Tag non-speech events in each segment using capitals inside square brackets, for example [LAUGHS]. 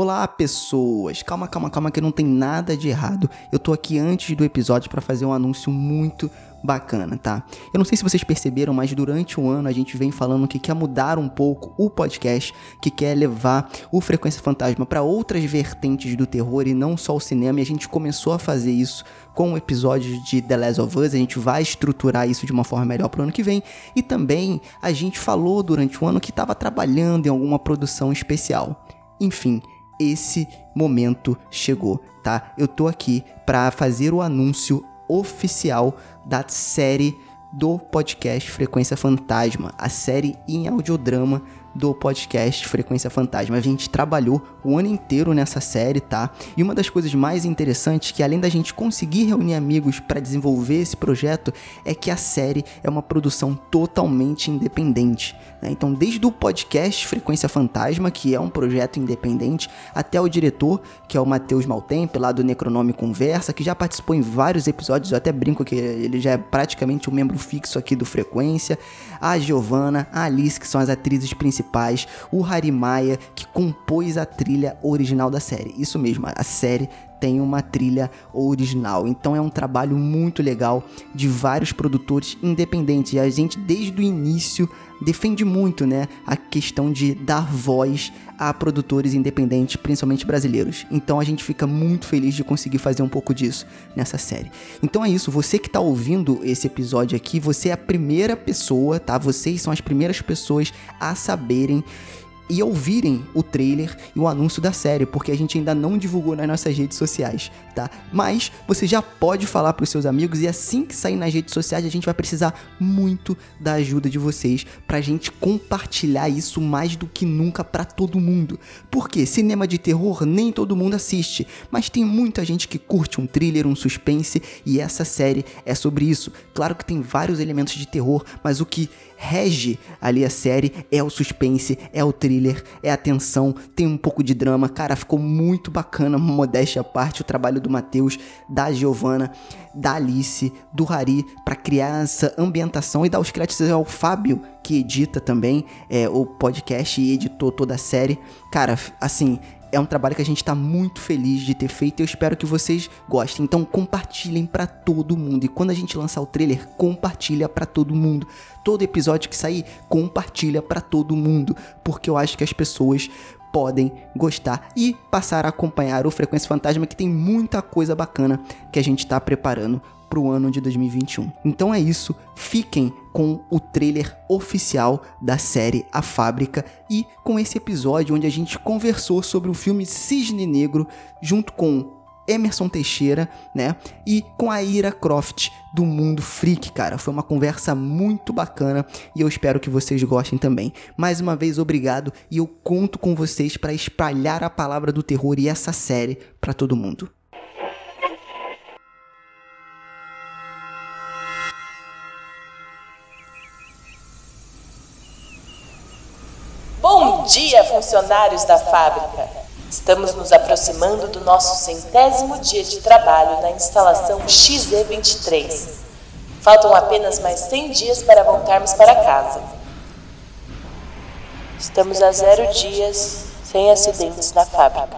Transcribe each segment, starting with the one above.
Olá, pessoas! Calma, calma, calma, que não tem nada de errado. Eu tô aqui antes do episódio para fazer um anúncio muito bacana, tá? Eu não sei se vocês perceberam, mas durante o ano a gente vem falando que quer mudar um pouco o podcast, que quer levar o Frequência Fantasma para outras vertentes do terror e não só o cinema, e a gente começou a fazer isso com o episódio de The Last of Us, a gente vai estruturar isso de uma forma melhor pro ano que vem, e também a gente falou durante o ano que estava trabalhando em alguma produção especial. Enfim, esse momento chegou, tá? Eu tô aqui para fazer o anúncio oficial da série do podcast Frequência Fantasma, a série em audiodrama do podcast Frequência Fantasma. A gente trabalhou o ano inteiro nessa série, tá? E uma das coisas mais interessantes que além da gente conseguir reunir amigos para desenvolver esse projeto é que a série é uma produção totalmente independente. Né? Então, desde o podcast Frequência Fantasma, que é um projeto independente, até o diretor, que é o Matheus Maltempe, lá do Necronome Conversa, que já participou em vários episódios, eu até brinco que ele já é praticamente um membro fixo aqui do Frequência, a Giovanna, a Alice, que são as atrizes principais, o Harry Maia, que compôs a trilha original da série. Isso mesmo, a série tem uma trilha original. Então é um trabalho muito legal de vários produtores independentes. E a gente desde o início defende muito, né, a questão de dar voz a produtores independentes, principalmente brasileiros. Então a gente fica muito feliz de conseguir fazer um pouco disso nessa série. Então é isso, você que está ouvindo esse episódio aqui, você é a primeira pessoa, tá? Vocês são as primeiras pessoas a saberem e ouvirem o trailer e o anúncio da série, porque a gente ainda não divulgou nas nossas redes sociais, tá? Mas você já pode falar para os seus amigos e assim que sair nas redes sociais a gente vai precisar muito da ajuda de vocês pra gente compartilhar isso mais do que nunca para todo mundo. Porque cinema de terror nem todo mundo assiste, mas tem muita gente que curte um thriller, um suspense e essa série é sobre isso. Claro que tem vários elementos de terror, mas o que rege ali a série é o suspense, é o thriller, é a tensão, tem um pouco de drama. Cara, ficou muito bacana, [LAUGHS] modéstia à parte, o trabalho do Matheus, da Giovanna, da Alice, do Hari para criar essa ambientação e dar os créditos ao Fábio, que edita também é, o podcast e editou toda a série. Cara, assim, é um trabalho que a gente está muito feliz de ter feito e eu espero que vocês gostem. Então compartilhem para todo mundo. E quando a gente lançar o trailer, compartilha para todo mundo. Todo episódio que sair, compartilha para todo mundo, porque eu acho que as pessoas podem gostar e passar a acompanhar o Frequência Fantasma que tem muita coisa bacana que a gente está preparando para o ano de 2021. Então é isso, fiquem com o trailer oficial da série A Fábrica e com esse episódio onde a gente conversou sobre o filme Cisne Negro junto com Emerson Teixeira, né? E com a Ira Croft do Mundo Freak, cara. Foi uma conversa muito bacana e eu espero que vocês gostem também. Mais uma vez, obrigado e eu conto com vocês para espalhar a palavra do terror e essa série para todo mundo. Dia, funcionários da fábrica! Estamos nos aproximando do nosso centésimo dia de trabalho na instalação XE23. Faltam apenas mais 100 dias para voltarmos para casa. Estamos a zero dias sem acidentes na fábrica.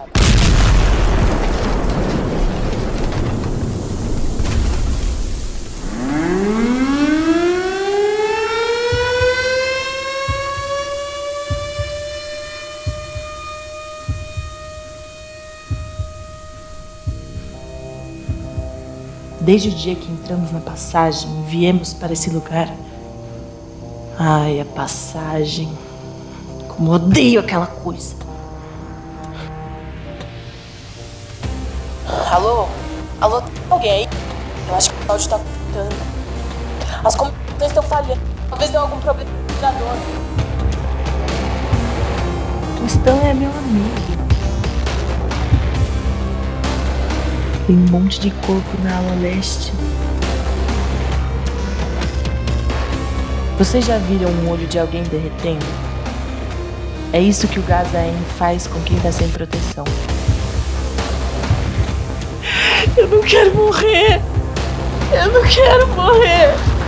Desde o dia que entramos na passagem e viemos para esse lugar. Ai, a passagem. Como odeio aquela coisa. Alô? Alô, tem alguém aí? Eu acho que o áudio tá cortando. As comunicações estão falhando. Talvez tenha algum problema no computador. O Stan é meu amigo. Tem um monte de corpo na ala leste. Vocês já viram um olho de alguém derretendo? É isso que o Gazaem faz com quem está sem proteção. Eu não quero morrer! Eu não quero morrer!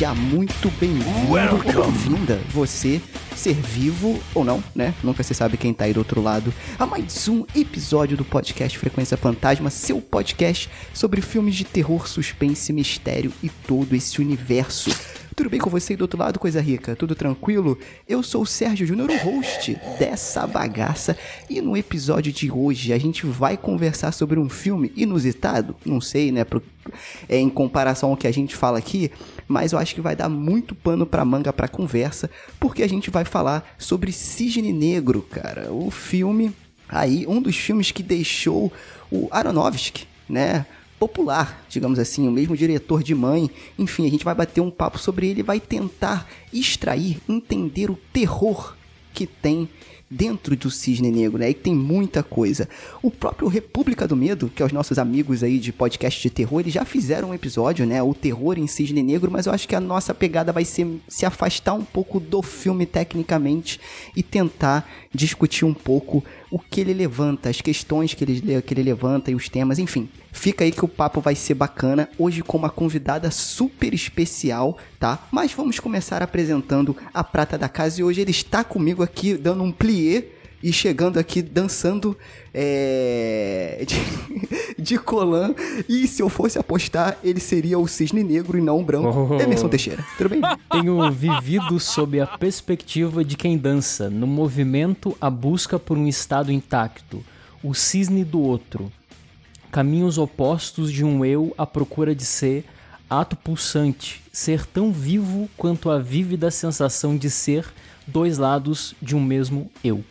Seja muito bem-vindo ou bem-vinda, você, ser vivo ou não, né? Nunca se sabe quem tá aí do outro lado, a mais um episódio do podcast Frequência Fantasma, seu podcast sobre filmes de terror, suspense, mistério e todo esse universo. Tudo bem com você aí do outro lado, coisa rica? Tudo tranquilo? Eu sou o Sérgio Júnior, o host dessa bagaça, e no episódio de hoje a gente vai conversar sobre um filme inusitado, não sei, né, pro, é, em comparação ao que a gente fala aqui, mas eu acho que vai dar muito pano pra manga pra conversa, porque a gente vai falar sobre Cisne Negro, cara, o filme aí, um dos filmes que deixou o Aronofsky, né, popular, digamos assim, o mesmo diretor de Mãe. Enfim, a gente vai bater um papo sobre ele vai tentar extrair, entender o terror que tem dentro do Cisne Negro, né? E tem muita coisa. O próprio República do Medo, que é os nossos amigos aí de podcast de terror, eles já fizeram um episódio, né? O terror em Cisne Negro, mas eu acho que a nossa pegada vai ser se afastar um pouco do filme tecnicamente e tentar discutir um pouco o que ele levanta, as questões que ele, que ele levanta e os temas, enfim. Fica aí que o papo vai ser bacana, hoje com uma convidada super especial, tá? Mas vamos começar apresentando a prata da casa e hoje ele está comigo aqui dando um plié e chegando aqui dançando é, de, [LAUGHS] de colã. E se eu fosse apostar, ele seria o cisne negro e não o branco. Oh. Emerson Teixeira, tudo bem? [LAUGHS] Tenho vivido sob a perspectiva de quem dança, no movimento a busca por um estado intacto, o cisne do outro. Caminhos opostos de um eu à procura de ser, ato pulsante, ser tão vivo quanto a vívida sensação de ser dois lados de um mesmo eu.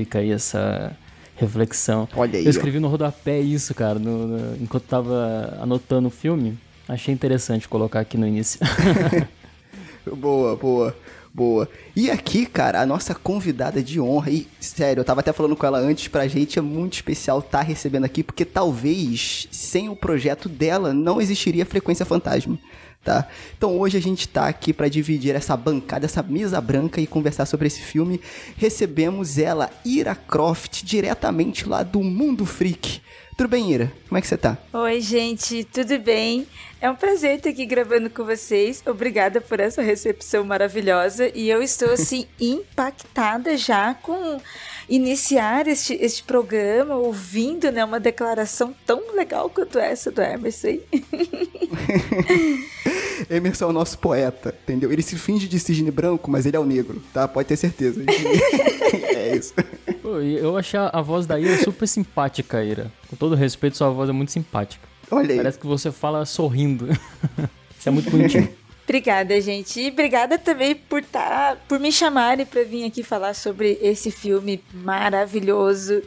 Fica aí essa reflexão. Olha aí, Eu escrevi no rodapé isso, cara, no- no- enquanto tava anotando o filme. Achei interessante colocar aqui no início. [LAUGHS] Boa, boa, boa. E aqui, cara, a nossa convidada de honra, e sério, eu tava até falando com ela antes, pra gente é muito especial estar recebendo aqui, porque talvez sem o projeto dela não existiria Frequência Fantasma. Tá? Então hoje a gente tá aqui pra dividir essa bancada, essa mesa branca e conversar sobre esse filme. Recebemos ela, Ira Croft, diretamente lá do Mundo Freak. Tudo bem, Ira? Como é que você tá? Oi, gente, tudo bem? É um prazer estar aqui gravando com vocês. Obrigada por essa recepção maravilhosa. E eu estou, assim, [LAUGHS] impactada já com iniciar este, este programa, ouvindo né, uma declaração tão legal quanto essa do Emerson. [LAUGHS] Emerson é o nosso poeta, entendeu? Ele se finge de cisne branco, mas ele é o negro, tá? Pode ter certeza. [LAUGHS] é isso. Pô, eu achei a voz da Ira super simpática, Ira. Com todo respeito, sua voz é muito simpática. Olha aí. Parece que você fala sorrindo. [LAUGHS] Isso é muito bonitinho. [LAUGHS] Obrigada, gente. E obrigada também por, tá, por me chamarem para vir aqui falar sobre esse filme maravilhoso.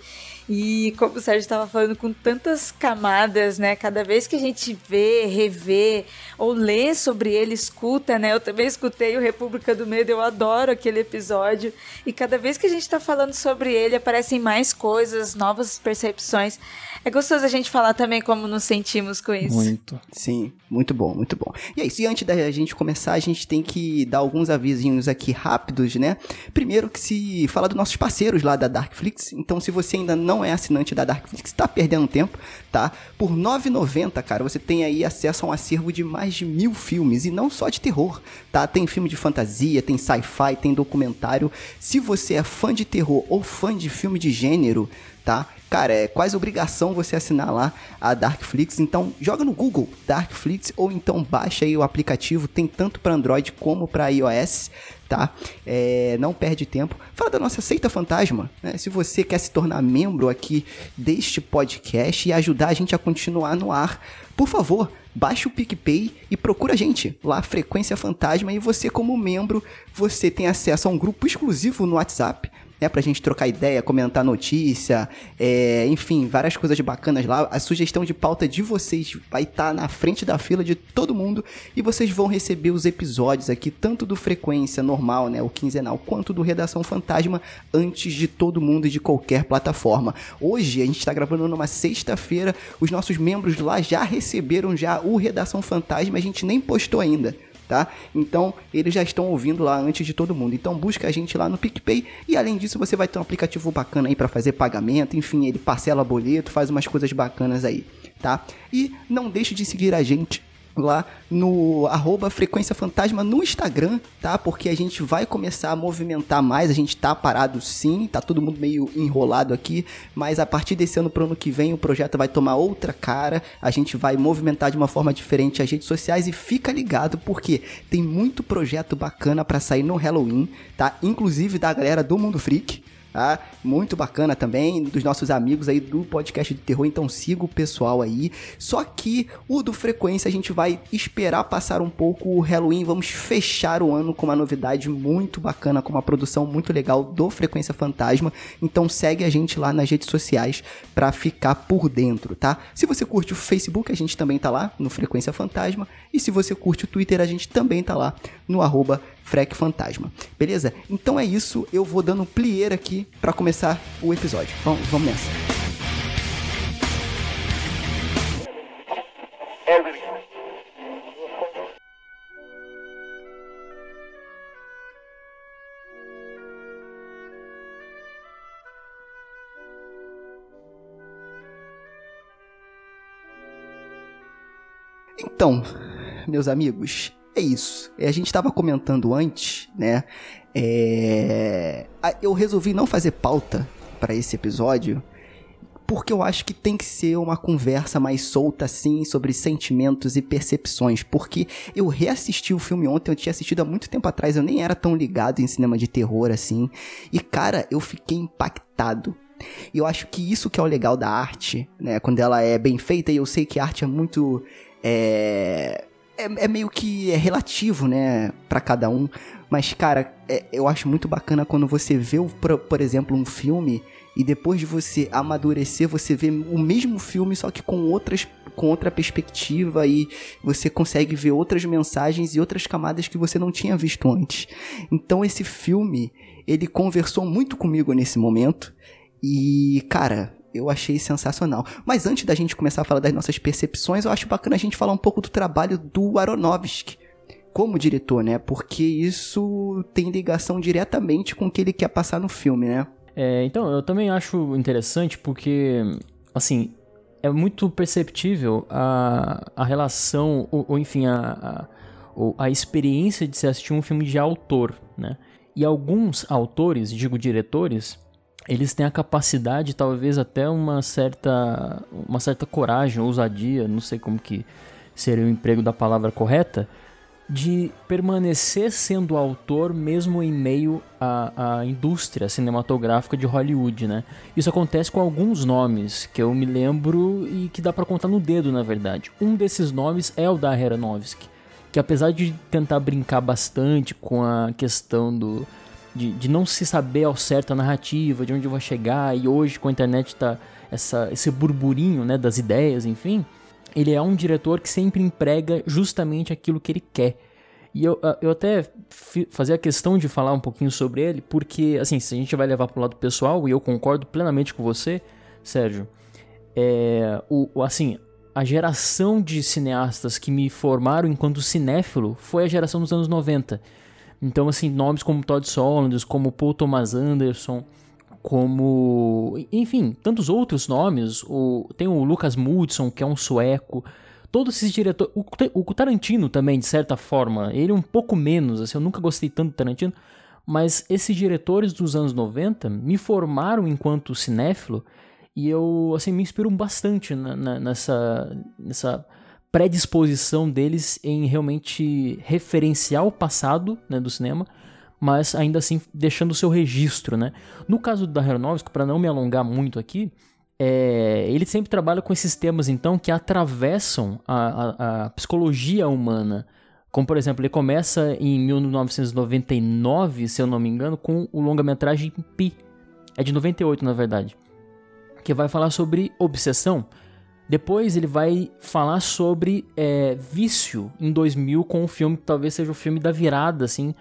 E como o Sérgio estava falando, com tantas camadas, né? Cada vez que a gente vê, revê ou lê sobre ele, escuta, né? Eu também escutei o República do Medo, eu adoro aquele episódio. E cada vez que a gente está falando sobre ele, aparecem mais coisas, novas percepções. É gostoso a gente falar também como nos sentimos com isso. Muito. Sim, muito bom, muito bom. E é isso, e antes da gente começar, a gente tem que dar alguns avisinhos aqui rápidos, né? Primeiro que se fala dos nossos parceiros lá da Darkflix, então se você ainda não é assinante da Darkflix, tá perdendo tempo, tá? Por R$ 9,90, cara, você tem aí acesso a um acervo de mais de mil filmes, e não só de terror, tá? Tem filme de fantasia, tem sci-fi, tem documentário. Se você é fã de terror ou fã de filme de gênero, tá? Cara, é quase obrigação você assinar lá a Darkflix. Então, joga no Google Darkflix ou então baixa aí o aplicativo. Tem tanto para Android como para iOS, tá? É, não perde tempo. Fala da nossa Seita Fantasma, né? Se você quer se tornar membro aqui deste podcast e ajudar a gente a continuar no ar, por favor, baixe o PicPay e procura a gente lá, Frequência Fantasma, e você como membro, você tem acesso a um grupo exclusivo no WhatsApp, né? Pra gente trocar ideia, comentar notícia, é, enfim, várias coisas bacanas lá. A sugestão de pauta de vocês vai estar na frente da fila de todo mundo e vocês vão receber os episódios aqui, tanto do Frequência normal, né? O quinzenal, quanto do Redação Fantasma, antes de todo mundo e de qualquer plataforma. Hoje, a gente está gravando numa sexta-feira, os nossos membros lá já receberam já o Redação Fantasma, a gente nem postou ainda tá? Então, eles já estão ouvindo lá antes de todo mundo. Então, busca a gente lá no PicPay e além disso, você vai ter um aplicativo bacana aí para fazer pagamento, enfim, ele parcela boleto, faz umas coisas bacanas aí, tá? E não deixe de seguir a gente lá no arroba Frequência Fantasma no Instagram, tá? Porque a gente vai começar a movimentar mais, a gente tá parado sim, tá todo mundo meio enrolado aqui, mas a partir desse ano pro ano que vem o projeto vai tomar outra cara, a gente vai movimentar de uma forma diferente as redes sociais e fica ligado porque tem muito projeto bacana para sair no Halloween, tá? Inclusive da galera do Mundo Freak, tá? Muito bacana também, dos nossos amigos aí do podcast de terror, então siga o pessoal aí. Só que o do Frequência a gente vai esperar passar um pouco o Halloween, vamos fechar o ano com uma novidade muito bacana, com uma produção muito legal do Frequência Fantasma. Então segue a gente lá nas redes sociais para ficar por dentro, tá? Se você curte o Facebook, a gente também tá lá no Frequência Fantasma, e se você curte o Twitter, a gente também tá lá no arroba Frec Fantasma. Beleza? Então é isso, eu vou dando um plier aqui para começar o episódio. Vamos, vamos nessa. Então, meus amigos, é isso. A gente estava comentando antes, né? É... Eu resolvi não fazer pauta para esse episódio porque eu acho que tem que ser uma conversa mais solta, assim, sobre sentimentos e percepções. Porque eu reassisti o filme ontem, eu tinha assistido há muito tempo atrás, eu nem era tão ligado em cinema de terror assim. E cara, eu fiquei impactado. E eu acho que isso que é o legal da arte, né? Quando ela é bem feita, e eu sei que a arte é muito. É, é, é meio que é relativo, né, para cada um. Mas, cara, é, eu acho muito bacana quando você vê, por, por exemplo, um filme e depois de você amadurecer, você vê o mesmo filme, só que com outras com outra perspectiva e você consegue ver outras mensagens e outras camadas que você não tinha visto antes. Então esse filme, ele conversou muito comigo nesse momento e, cara, eu achei sensacional. Mas antes da gente começar a falar das nossas percepções, eu acho bacana a gente falar um pouco do trabalho do Aronofsky como diretor, né? Porque isso tem ligação diretamente com o que ele quer passar no filme, né? É, então, eu também acho interessante porque, assim, é muito perceptível a, a relação, ou, ou enfim, a, a, a experiência de se assistir um filme de autor, né? E alguns autores, digo diretores, eles têm a capacidade, talvez até uma certa, uma certa coragem, ousadia, não sei como que seria o emprego da palavra correta, de permanecer sendo autor mesmo em meio à, à, indústria cinematográfica de Hollywood, né? Isso acontece com alguns nomes que eu me lembro e que dá para contar no dedo, na verdade. Um desses nomes é o da Aronofsky, que apesar de tentar brincar bastante com a questão do de, de não se saber ao certo a narrativa, de onde vai chegar, e hoje com a internet tá essa, esse burburinho né, das ideias, enfim, ele é um diretor que sempre emprega justamente aquilo que ele quer. E eu, eu até fazia questão de falar um pouquinho sobre ele, porque, assim, se a gente vai levar para o lado pessoal, e eu concordo plenamente com você, Sérgio, é, o, assim, a geração de cineastas que me formaram enquanto cinéfilo foi a geração dos anos 90. Então, assim, nomes como Todd Solondz, como Paul Thomas Anderson, como. Enfim, tantos outros nomes. O, tem o Lucas Mudson, que é um sueco. Todos esses diretores. O, o Tarantino também, de certa forma. Ele um pouco menos, assim, eu nunca gostei tanto do Tarantino. Mas esses diretores dos anos 90 me formaram enquanto cinéfilo. E eu, assim, me inspiram bastante na, na, nessa. nessa predisposição deles em realmente referenciar o passado né, do cinema, mas ainda assim deixando o seu registro. Né? No caso da Aronofsky, para não me alongar muito aqui, é, ele sempre trabalha com esses temas então que atravessam a, a, a psicologia humana. Como, por exemplo, ele começa em 1999, se eu não me engano, com o longa-metragem Pi, É de 98, na verdade. Que vai falar sobre obsessão. Depois ele vai falar sobre é, vício em 2000 com um filme que talvez seja o filme da virada, assim,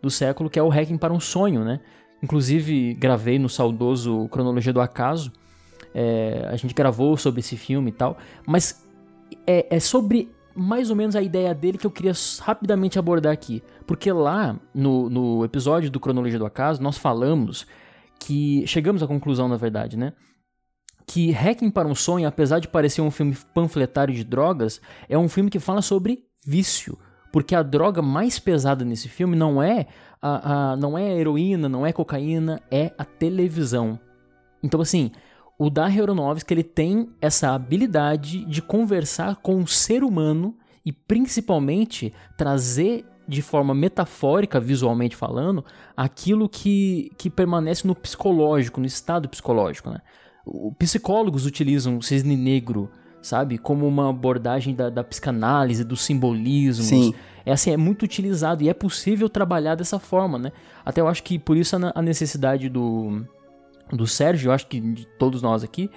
do século, que é o Hacking para um Sonho, né? Inclusive, gravei no saudoso Cronologia do Acaso. É, a gente gravou sobre esse filme e tal. Mas é, é sobre mais ou menos a ideia dele que eu queria rapidamente abordar aqui. Porque lá, no, no episódio do Cronologia do Acaso, nós falamos que. Chegamos à conclusão, na verdade, né? Que Hacking para um Sonho, apesar de parecer um filme panfletário de drogas, é um filme que fala sobre vício. Porque a droga mais pesada nesse filme não é a, a, não é a heroína, não é cocaína, é a televisão. Então, assim, o Darren Aronofsky ele tem essa habilidade de conversar com o ser humano e principalmente trazer de forma metafórica, visualmente falando, aquilo que, que permanece no psicológico, no estado psicológico. Né? Psicólogos utilizam o cisne negro, sabe, como uma abordagem da, da psicanálise, dos simbolismos. Sim. É assim, é muito utilizado e é possível trabalhar dessa forma, né? Até eu acho que por isso a necessidade do, do Sérgio, eu acho que de todos nós aqui,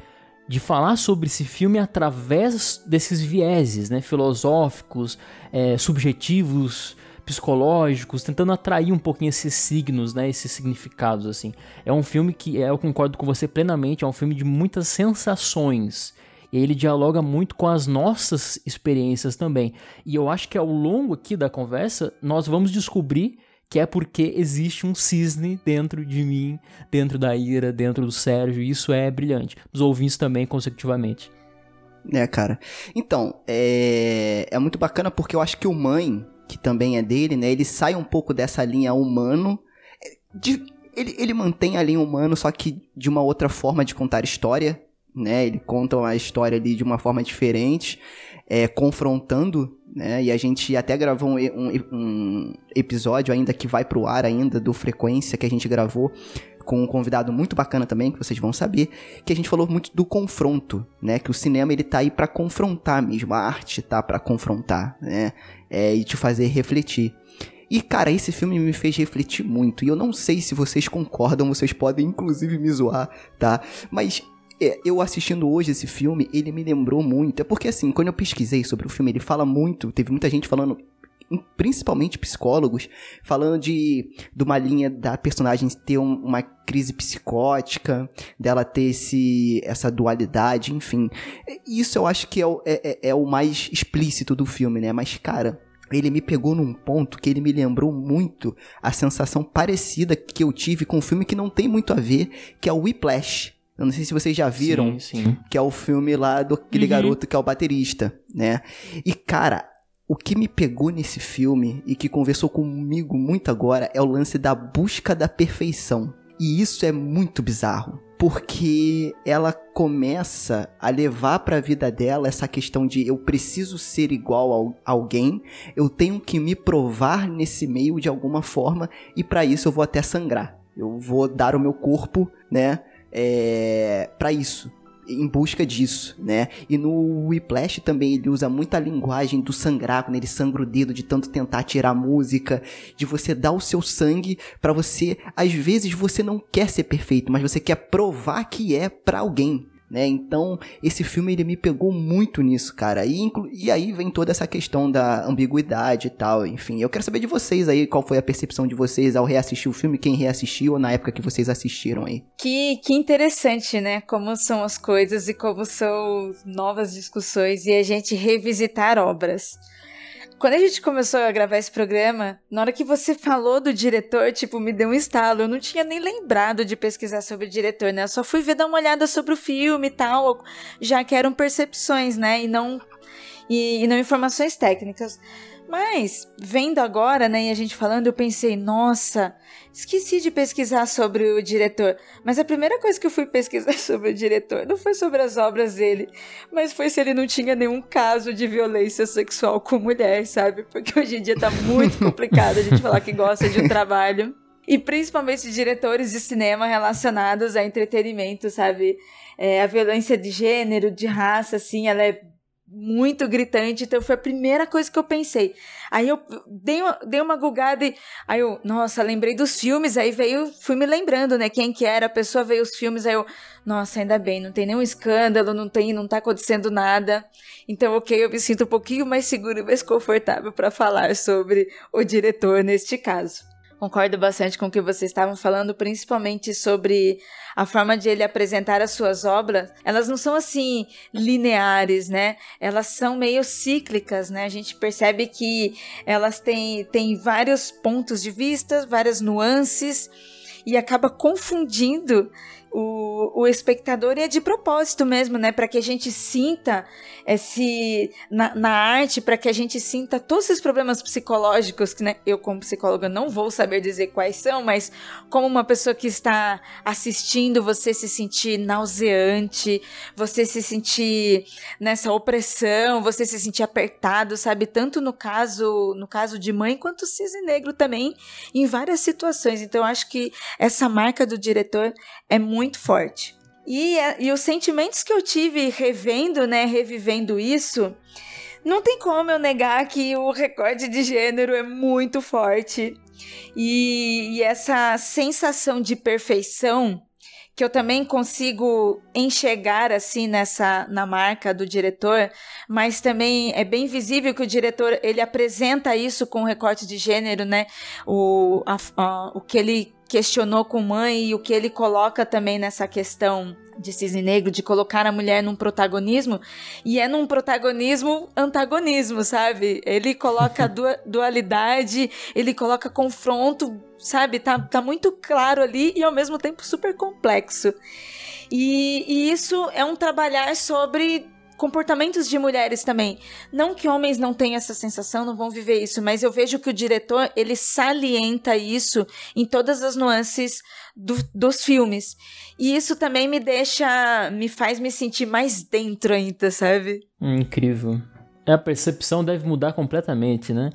de falar sobre esse filme através desses vieses, né, filosóficos, é, subjetivos, psicológicos, tentando atrair um pouquinho esses signos, né, esses significados assim. É um filme que, é, eu concordo com você plenamente, é um filme de muitas sensações. E ele dialoga muito com as nossas experiências também. E eu acho que ao longo aqui da conversa, nós vamos descobrir que é porque existe um cisne dentro de mim, dentro da Ira, dentro do Sérgio, e isso é brilhante. Os ouvintes também, consecutivamente. É, cara. Então, é, é muito bacana porque eu acho que o Mãe, que também é dele, né, ele sai um pouco dessa linha humano. De, ele, ele mantém a linha humano, só que de uma outra forma de contar história, né? Ele conta a história ali de uma forma diferente, é, confrontando né? E a gente até gravou um, um, um, episódio ainda que vai pro ar ainda do Frequência que a gente gravou com um convidado muito bacana também, que vocês vão saber, que a gente falou muito do confronto, né? Que o cinema ele tá aí para confrontar mesmo, a arte tá para confrontar, né? É, e te fazer refletir. E, cara, esse filme me fez refletir muito. E eu não sei se vocês concordam, vocês podem inclusive me zoar, tá? Mas é, eu assistindo hoje esse filme, ele me lembrou muito. É porque, assim, quando eu pesquisei sobre o filme, ele fala muito. Teve muita gente falando principalmente psicólogos, falando de, de uma linha da personagem ter um, uma crise psicótica, dela ter esse, essa dualidade, enfim. Isso eu acho que é o, é, é, é o mais explícito do filme, né? Mas, cara, ele me pegou num ponto que ele me lembrou muito a sensação parecida que eu tive com um filme que não tem muito a ver, que é o Whiplash. Eu não sei se vocês já viram, sim, sim. que é o filme lá do aquele uhum. garoto que é o baterista, né? E cara, o que me pegou nesse filme e que conversou comigo muito agora é o lance da busca da perfeição. E isso é muito bizarro, porque ela começa a levar para a vida dela essa questão de eu preciso ser igual a alguém, eu tenho que me provar nesse meio de alguma forma e para isso eu vou até sangrar. Eu vou dar o meu corpo, né, é, para isso em busca disso, né? E no Whiplash também ele usa muita linguagem do sangrar, quando ele sangra o dedo de tanto tentar tirar música, de você dar o seu sangue para você, às vezes você não quer ser perfeito, mas você quer provar que é para alguém, né? Então, esse filme ele me pegou muito nisso, cara. E, e aí vem toda essa questão da ambiguidade e tal, enfim. Eu quero saber de vocês aí, qual foi a percepção de vocês ao reassistir o filme, quem reassistiu ou na época que vocês assistiram aí. Que, que interessante, né? Como são as coisas e como são novas discussões e a gente revisitar obras. Quando a gente começou a gravar esse programa, na hora que você falou do diretor, tipo, me deu um estalo. Eu não tinha nem lembrado de pesquisar sobre o diretor, né? Eu só fui ver dar uma olhada sobre o filme e tal, já que eram percepções, né? E não, e, e não informações técnicas. Mas, vendo agora, né, e a gente falando, eu pensei, nossa, esqueci de pesquisar sobre o diretor. Mas a primeira coisa que eu fui pesquisar [LAUGHS] sobre o diretor não foi sobre as obras dele, mas foi se ele não tinha nenhum caso de violência sexual com mulher, sabe? Porque hoje em dia tá muito [LAUGHS] complicado a gente falar que gosta de um trabalho. E principalmente diretores de cinema relacionados a entretenimento, sabe? É, a violência de gênero, de raça, assim, ela é muito gritante, então foi a primeira coisa que eu pensei. Aí eu dei uma, dei uma gugada e aí eu, nossa, lembrei dos filmes, aí veio, fui me lembrando, né, quem que era, a pessoa veio os filmes, aí eu, nossa, ainda bem, não tem nenhum escândalo, não tem, não tá acontecendo nada. Então, OK, eu me sinto um pouquinho mais seguro e mais confortável para falar sobre o diretor neste caso. Concordo bastante com o que vocês estavam falando, principalmente sobre a forma de ele apresentar as suas obras. Elas não são assim lineares, né? Elas são meio cíclicas, né? A gente percebe que elas têm, têm vários pontos de vista, várias nuances e acaba confundindo o, o espectador e é de propósito mesmo, né? Para que a gente sinta esse na, na arte, para que a gente sinta todos esses problemas psicológicos que né, eu como psicóloga não vou saber dizer quais são, mas como uma pessoa que está assistindo, você se sentir nauseante, você se sentir nessa opressão, você se sentir apertado, sabe? Tanto no caso no caso de mãe quanto cisne negro também, em várias situações. Então eu acho que essa marca do diretor é muito muito forte. E, e os sentimentos que eu tive revendo, né, revivendo isso, não tem como eu negar que o recorde de gênero é muito forte. E, e, essa sensação de perfeição que eu também consigo enxergar assim nessa na marca do diretor, mas também é bem visível que o diretor ele apresenta isso com o recorte de gênero, né? O, a, a, o que ele questionou com mãe e o que ele coloca também nessa questão de cisne negro, de colocar a mulher num protagonismo, e é num protagonismo antagonismo, sabe? Ele coloca [LAUGHS] dualidade, ele coloca confronto, sabe? Tá, tá muito claro ali e ao mesmo tempo super complexo. E, e isso é um trabalhar sobre comportamentos de mulheres também. Não que homens não tenham essa sensação, não vão viver isso, mas eu vejo que o diretor ele salienta isso em todas as nuances do, dos filmes. E isso também me deixa, me faz me sentir mais dentro ainda, sabe? Incrível. A percepção deve mudar completamente, né?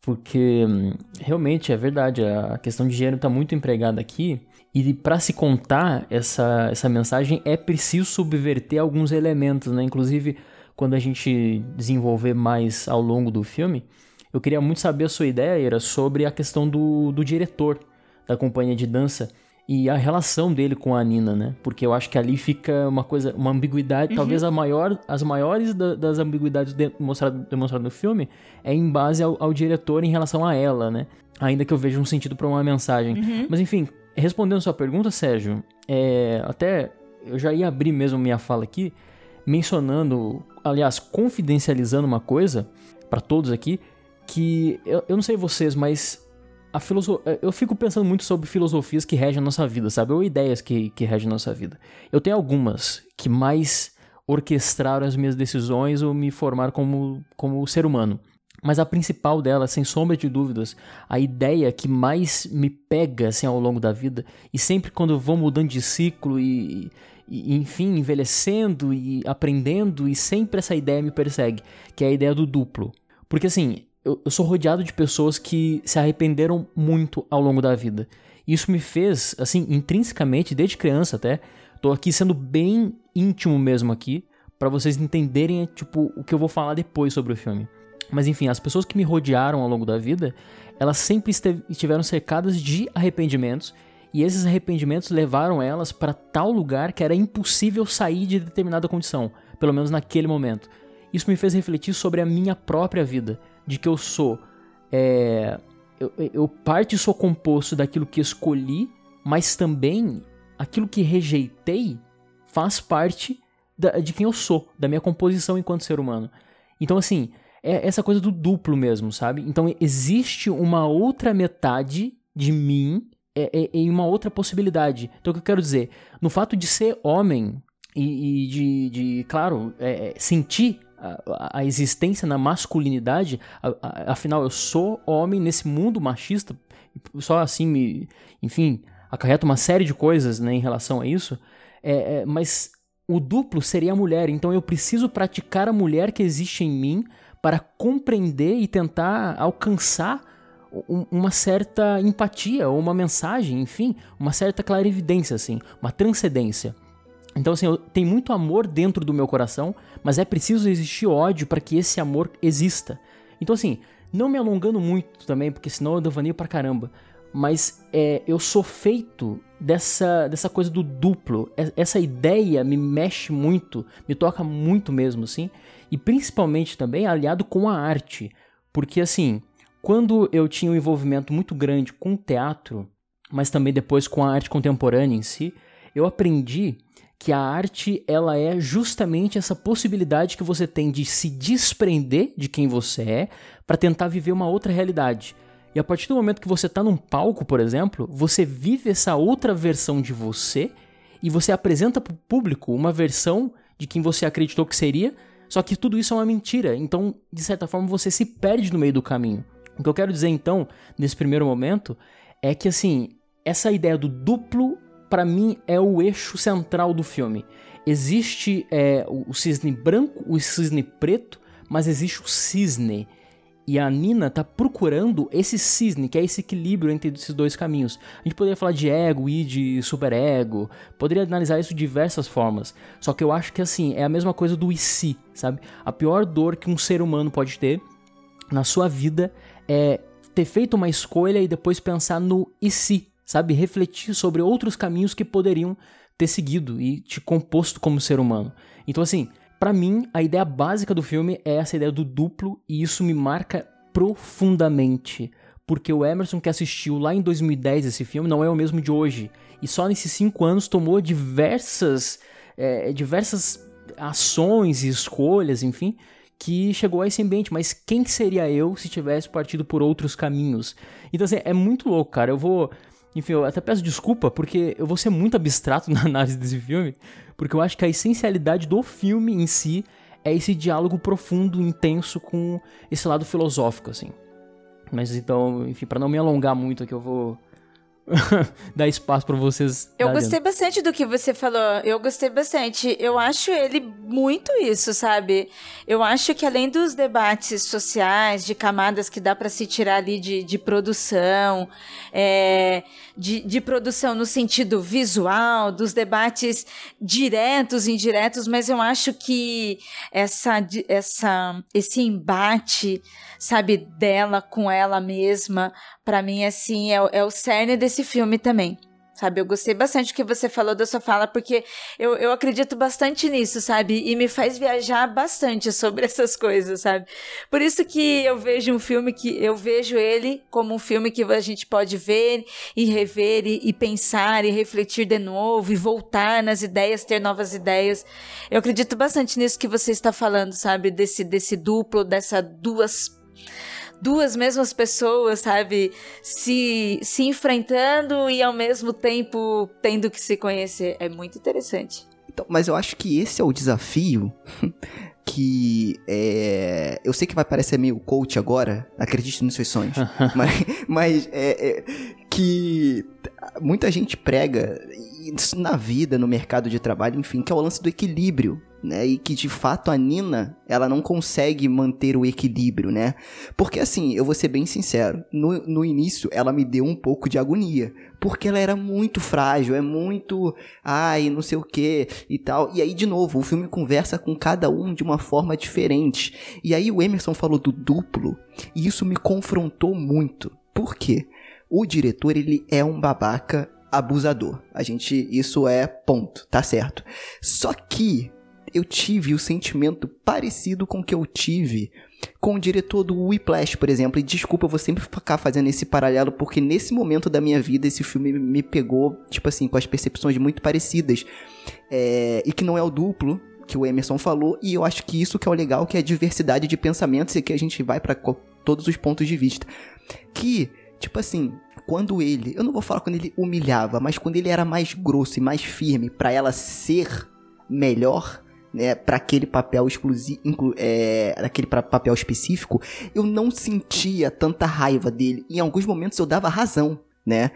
Porque hum, realmente é verdade, a questão de gênero está muito empregada aqui. E para se contar essa, essa mensagem é preciso subverter alguns elementos, né? Inclusive, quando a gente desenvolver mais ao longo do filme, eu queria muito saber a sua ideia, era sobre a questão do, do diretor da companhia de dança e a relação dele com a Nina, né? Porque eu acho que ali fica uma coisa, uma ambiguidade, uhum. talvez a maior, as maiores da, das ambiguidades demonstradas demonstrado no filme é em base ao, ao, diretor em relação a ela, né? Ainda que eu veja um sentido para uma mensagem. Uhum. Mas enfim, respondendo sua pergunta, Sérgio, é, até eu já ia abrir mesmo minha fala aqui, mencionando, aliás, confidencializando uma coisa para todos aqui, que eu, eu não sei vocês, mas a filoso... eu fico pensando muito sobre filosofias que regem a nossa vida, sabe? Ou ideias que, que regem a nossa vida. Eu tenho algumas que mais orquestraram as minhas decisões ou me formaram como, como ser humano. Mas a principal dela, sem sombra de dúvidas, a ideia que mais me pega assim, ao longo da vida, e sempre quando eu vou mudando de ciclo e, e, enfim, envelhecendo e aprendendo, e sempre essa ideia me persegue, que é a ideia do duplo. Porque assim, eu, eu sou rodeado de pessoas que se arrependeram muito ao longo da vida. Isso me fez, assim, intrinsecamente, desde criança até, tô aqui sendo bem íntimo mesmo aqui, para vocês entenderem, tipo, o que eu vou falar depois sobre o filme. Mas enfim, as pessoas que me rodearam ao longo da vida, elas sempre estiveram cercadas de arrependimentos e esses arrependimentos levaram elas para tal lugar que era impossível sair de determinada condição, pelo menos naquele momento. Isso me fez refletir sobre a minha própria vida, de que eu sou. É, eu, eu parte sou composto daquilo que escolhi, mas também aquilo que rejeitei faz parte da, de quem eu sou, da minha composição enquanto ser humano. Então, assim, é essa coisa do duplo mesmo, sabe? Então existe uma outra metade de mim é, é, em uma outra possibilidade. Então o que eu quero dizer? No fato de ser homem e, e de, de, claro, é, é sentir a, a, existência na masculinidade, a, a, afinal eu sou homem nesse mundo machista, só assim me, enfim, acarreta uma série de coisas né, em relação a isso, é, é, mas o duplo seria a mulher, então eu preciso praticar a mulher que existe em mim para compreender e tentar alcançar uma certa empatia ou uma mensagem, enfim, uma certa clarividência, assim, uma transcendência. Então, assim, eu, tem muito amor dentro do meu coração, mas é preciso existir ódio para que esse amor exista. Então, assim, não me alongando muito também, porque senão eu devaneio pra caramba. Mas é, eu sou feito dessa, dessa coisa do duplo. Essa ideia me mexe muito, me toca muito mesmo, assim. E principalmente também aliado com a arte. Porque, assim, quando eu tinha um envolvimento muito grande com o teatro, mas também depois com a arte contemporânea em si, eu aprendi que a arte ela é justamente essa possibilidade que você tem de se desprender de quem você é para tentar viver uma outra realidade. E a partir do momento que você está num palco, por exemplo, você vive essa outra versão de você e você apresenta para o público uma versão de quem você acreditou que seria, só que tudo isso é uma mentira. Então, de certa forma, você se perde no meio do caminho. O que eu quero dizer então, nesse primeiro momento, é que assim, essa ideia do duplo para mim é o eixo central do filme. Existe é, o cisne branco, o cisne preto, mas existe o cisne. E a Nina tá procurando esse cisne, que é esse equilíbrio entre esses dois caminhos. A gente poderia falar de ego e de superego, poderia analisar isso de diversas formas. Só que eu acho que assim, é a mesma coisa do e se, sabe? A pior dor que um ser humano pode ter na sua vida é ter feito uma escolha e depois pensar no e se, sabe? Refletir sobre outros caminhos que poderiam ter seguido e te composto como ser humano. Então, assim, para mim, a ideia básica do filme é essa ideia do duplo e isso me marca profundamente. Porque o Emerson que assistiu lá em 2010 esse filme não é o mesmo de hoje. E só nesses cinco anos tomou diversas, é, diversas ações e escolhas, enfim, que chegou a esse ambiente. Mas quem seria eu se tivesse partido por outros caminhos? Então, assim, é muito louco, cara. Eu vou enfim, eu até peço desculpa porque eu vou ser muito abstrato [LAUGHS] na análise desse filme, porque eu acho que a essencialidade do filme em si é esse diálogo profundo, intenso com esse lado filosófico, assim. Mas então, enfim, para não me alongar muito aqui, eu vou [LAUGHS] dar espaço para vocês. Eu gostei bastante do que você falou. Eu gostei bastante. Eu acho ele muito isso, sabe? Eu acho que além dos debates sociais, de camadas que dá para se tirar ali de, de produção, é, de, de produção no sentido visual, dos debates diretos e indiretos, mas eu acho que essa, essa, esse embate, sabe, dela com ela mesma, para mim, assim, é, é o cerne desse filme também sabe? Eu gostei bastante do que você falou da sua fala, porque eu, eu acredito bastante nisso, sabe? E me faz viajar bastante sobre [LAUGHS] essas coisas, sabe? Por isso que eu vejo um filme que eu vejo ele como um filme que a gente pode ver e rever e, e pensar e refletir de novo e voltar nas ideias, ter novas ideias. Eu acredito bastante nisso que você está falando, sabe? Desse, desse duplo, dessa duas duas mesmas pessoas, sabe, se, se enfrentando e ao mesmo tempo tendo que se conhecer. É muito interessante. Então, mas eu acho que esse é o desafio [LAUGHS] que é, eu sei que vai parecer meio coach agora, acredite nos seus sonhos, [LAUGHS] mas, mas é, é, que muita gente prega na vida, no mercado de trabalho, enfim, que é o lance do equilíbrio, né? E que de fato a Nina, ela não consegue manter o equilíbrio, né? Porque assim, eu vou ser bem sincero, no, no início ela me deu um pouco de agonia, porque ela era muito frágil, é muito, ai, não sei o que e tal. E aí, de novo, o filme conversa com cada um de uma forma diferente. E aí o Emerson falou do duplo, e isso me confrontou muito. Por quê? O diretor, ele é um babaca abusador. A gente, isso é ponto, tá certo. Só que eu tive o sentimento parecido com o que eu tive com o diretor do Whiplash, por exemplo. E desculpa, eu vou sempre ficar fazendo esse paralelo, porque nesse momento da minha vida esse filme me pegou, tipo assim, com as percepções muito parecidas. É, e que não é o duplo, que o Emerson falou, e eu acho que isso que é o legal, que é a diversidade de pensamentos e que a gente vai para todos os pontos de vista. Que, tipo assim, quando ele, eu não vou falar quando ele humilhava, mas quando ele era mais grosso e mais firme para ela ser melhor, né, para aquele papel exclusivo, é, aquele papel específico, eu não sentia tanta raiva dele. Em alguns momentos eu dava razão, né?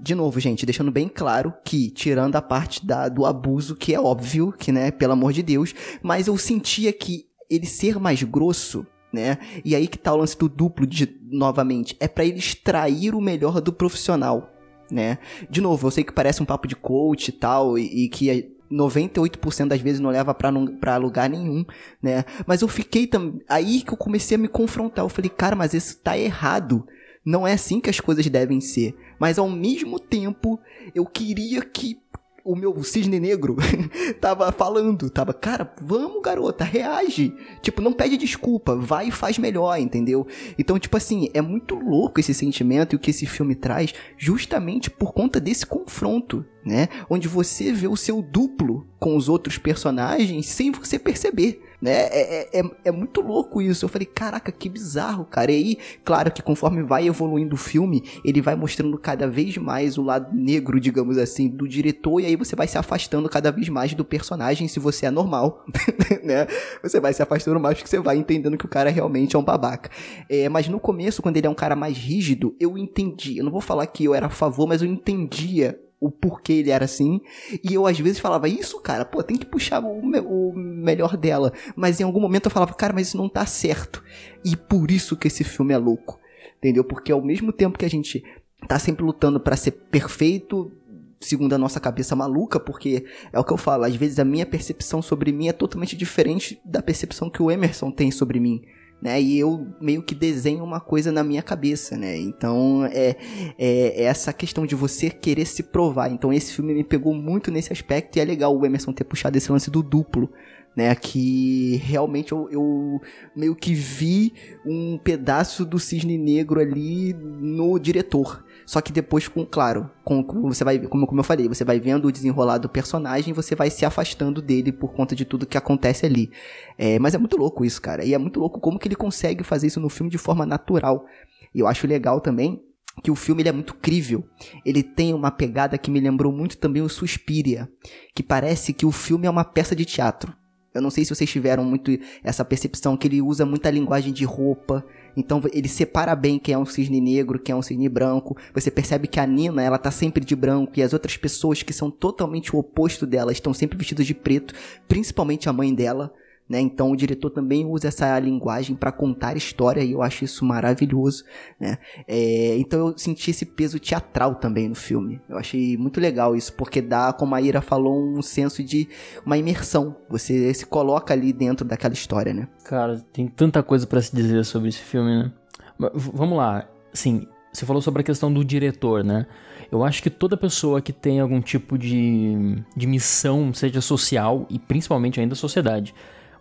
De novo, gente, deixando bem claro que, tirando a parte da, do abuso, que é óbvio, que, né, pelo amor de Deus, mas eu sentia que ele ser mais grosso, né? E aí que tá o lance do duplo, de, novamente, é para ele extrair o melhor do profissional, né? De novo, eu sei que parece um papo de coach e tal, e, e que 98% das vezes não leva pra lugar nenhum, né? Mas eu fiquei tam... aí que eu comecei a me confrontar. Eu falei, cara, mas isso tá errado. Não é assim que as coisas devem ser. Mas ao mesmo tempo, eu queria que o meu cisne negro [LAUGHS] tava falando, tava, cara, vamos garota, reage. Tipo, não pede desculpa, vai e faz melhor, entendeu? Então, tipo assim, é muito louco esse sentimento e o que esse filme traz, justamente por conta desse confronto, né? Onde você vê o seu duplo com os outros personagens sem você perceber. Né? É, é, é, é muito louco isso. Eu falei, caraca, que bizarro, cara. E aí, claro que conforme vai evoluindo o filme, ele vai mostrando cada vez mais o lado negro, digamos assim, do diretor, e aí você vai se afastando cada vez mais do personagem se você é normal, [LAUGHS] né? Você vai se afastando mais porque você vai entendendo que o cara realmente é um babaca. É, mas no começo, quando ele é um cara mais rígido, eu entendi. Eu não vou falar que eu era a favor, mas eu entendia o porquê ele era assim. E eu às vezes falava, isso, cara, pô, tem que puxar o, me- o melhor dela. Mas em algum momento eu falava, cara, mas isso não tá certo. E por isso que esse filme é louco. Entendeu? Porque ao mesmo tempo que a gente tá sempre lutando pra ser perfeito, segundo a nossa cabeça maluca, porque é o que eu falo, às vezes a minha percepção sobre mim é totalmente diferente da percepção que o Emerson tem sobre mim. Né, e eu meio que desenho uma coisa na minha cabeça, né? Então é, é, é essa questão de você querer se provar. Então esse filme me pegou muito nesse aspecto e é legal o Emerson ter puxado esse lance do duplo, né? Que realmente eu, eu meio que vi um pedaço do cisne negro ali no diretor. Só que depois, com claro, com, com- você vai, como, como eu falei, você vai vendo o desenrolar do personagem, você vai se afastando dele por conta de tudo que acontece ali. É, mas é muito louco isso, cara. E é muito louco como que ele consegue fazer isso no filme de forma natural. E eu acho legal também que o filme ele é muito crível. Ele tem uma pegada que me lembrou muito também o Suspiria, que parece que o filme é uma peça de teatro. Eu não sei se vocês tiveram muito essa percepção que ele usa muita linguagem de roupa. Então ele separa bem quem é um cisne negro, quem é um cisne branco. Você percebe que a Nina, ela tá sempre de branco e as outras pessoas que são totalmente o oposto dela estão sempre vestidas de preto, principalmente a mãe dela. Né? Então o diretor também usa essa linguagem para contar história e eu acho isso maravilhoso. Né? É, então eu senti esse peso teatral também no filme. Eu achei muito legal isso, porque dá, como a Ira falou, um senso de uma imersão. Você se coloca ali dentro daquela história, né? Cara, tem tanta coisa pra se dizer sobre esse filme, né? Mas vamos lá. Assim, você falou sobre a questão do diretor, né? Eu acho que toda pessoa que tem algum tipo de, de missão, seja social e principalmente ainda sociedade,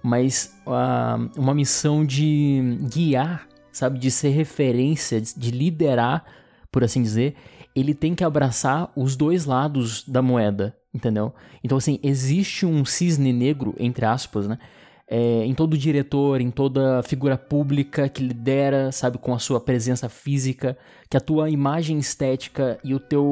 mas ah, uma missão de guiar, sabe? De ser referência, de, de liderar, por assim dizer, ele tem que abraçar os dois lados da moeda, entendeu? Então, assim, existe um cisne negro, entre aspas, né? é, em todo diretor, em toda figura pública que lidera, sabe, com a sua presença física, que a tua imagem estética e o teu,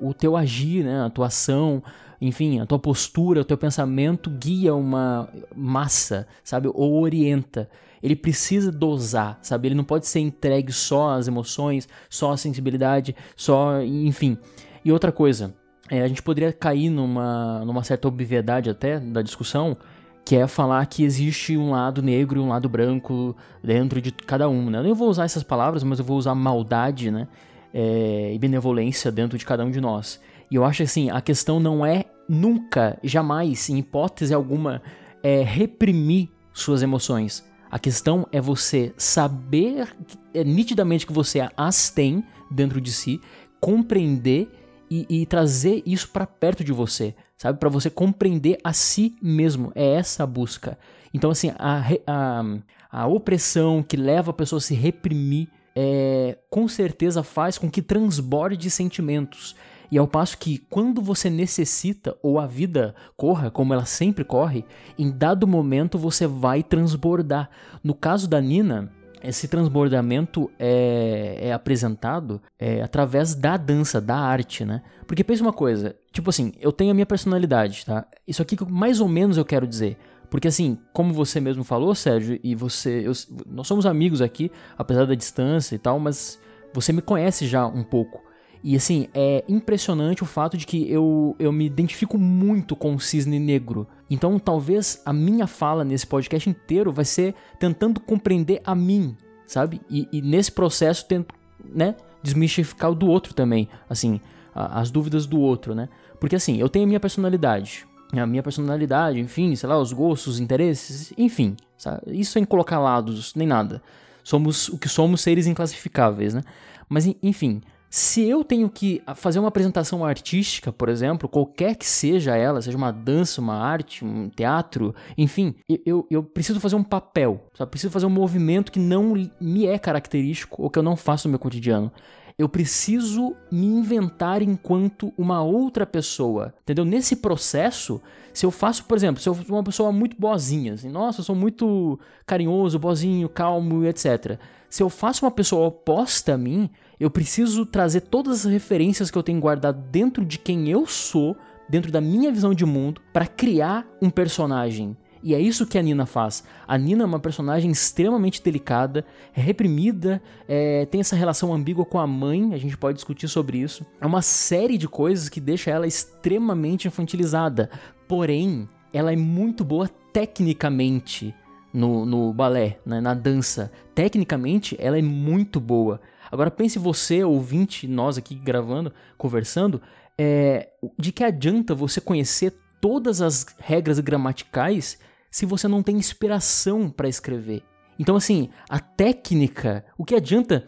o teu agir, né, a tua ação, enfim, a tua postura, o teu pensamento guia uma massa, sabe, ou orienta. Ele precisa dosar, sabe? Ele não pode ser entregue só às emoções, só à sensibilidade, só, enfim. E outra coisa, é, a gente poderia cair numa, numa certa obviedade até da discussão, que é falar que existe um lado negro e um lado branco dentro de cada um, né? Eu nem vou usar essas palavras, mas eu vou usar maldade, né? É, e benevolência dentro de cada um de nós. E eu acho assim, a questão não é nunca, jamais, em hipótese alguma, é reprimir suas emoções. A questão é você saber é, nitidamente que você as tem dentro de si, compreender e, e trazer isso para perto de você, sabe? Para você compreender a si mesmo. É essa a busca. Então, assim, a, a, a opressão que leva a pessoa a se reprimir é, com certeza faz com que transborde sentimentos. E ao passo que quando você necessita, ou a vida corra como ela sempre corre, em dado momento você vai transbordar. No caso da Nina, esse transbordamento é, é apresentado é, através da dança, da arte, né? Porque pensa uma coisa, tipo assim, eu tenho a minha personalidade, tá? Isso aqui que mais ou menos eu quero dizer. Porque assim, como você mesmo falou, Sérgio, e você. eu- nós somos amigos aqui, apesar da distância e tal, mas você me conhece já um pouco. E assim, é impressionante o fato de que eu, eu me identifico muito com o cisne negro. Então talvez a minha fala nesse podcast inteiro vai ser tentando compreender a mim, sabe? E, e nesse processo tento, né, desmistificar o do outro também, assim, a- as dúvidas do outro, né? Porque assim, eu tenho a minha personalidade, a minha personalidade, enfim, sei lá, os gostos, os interesses, enfim. Sabe? Isso sem colocar lados, nem nada. Somos o que somos seres inclassificáveis, né? Mas, enfim, se eu tenho que fazer uma apresentação artística, por exemplo, qualquer que seja ela, seja uma dança, uma arte, um teatro, enfim, eu, eu preciso fazer um papel, sabe? preciso fazer um movimento que não me é característico ou que eu não faço no meu cotidiano. Eu preciso me inventar enquanto uma outra pessoa, entendeu? Nesse processo, se eu faço, por exemplo, se eu sou uma pessoa muito boazinha, assim, nossa, eu sou muito carinhoso, boazinho, calmo, etc. Se eu faço uma pessoa oposta a mim, eu preciso trazer todas as referências que eu tenho guardado dentro de quem eu sou, dentro da minha visão de mundo, para criar um personagem. E é isso que a Nina faz. A Nina é uma personagem extremamente delicada, é reprimida, é, tem essa relação ambígua com a mãe, a gente pode discutir sobre isso. É uma série de coisas que deixa ela extremamente infantilizada. Porém, ela é muito boa tecnicamente no, no balé, né, na dança. Tecnicamente, ela é muito boa. Agora pense você, ouvinte, nós aqui gravando, conversando, é, de que adianta você conhecer todas as regras gramaticais se você não tem inspiração para escrever? Então, assim, a técnica, o que adianta?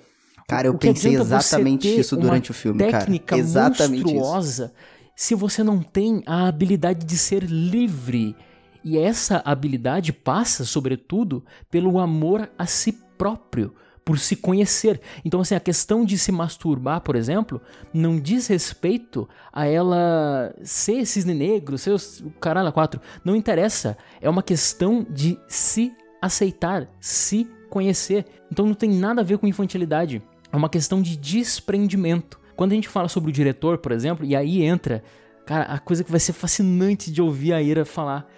Cara, eu pensei exatamente isso durante o filme, cara. Técnica exatamente monstruosa isso. se você não tem a habilidade de ser livre. E essa habilidade passa, sobretudo, pelo amor a si próprio por se conhecer. Então, assim, a questão de se masturbar, por exemplo, não diz respeito a ela ser cisne negro, ser o caralho quatro. Não interessa. É uma questão de se aceitar, se conhecer. Então não tem nada a ver com infantilidade. É uma questão de desprendimento. Quando a gente fala sobre o diretor, por exemplo, e aí entra, cara, a coisa que vai ser fascinante de ouvir a Ira falar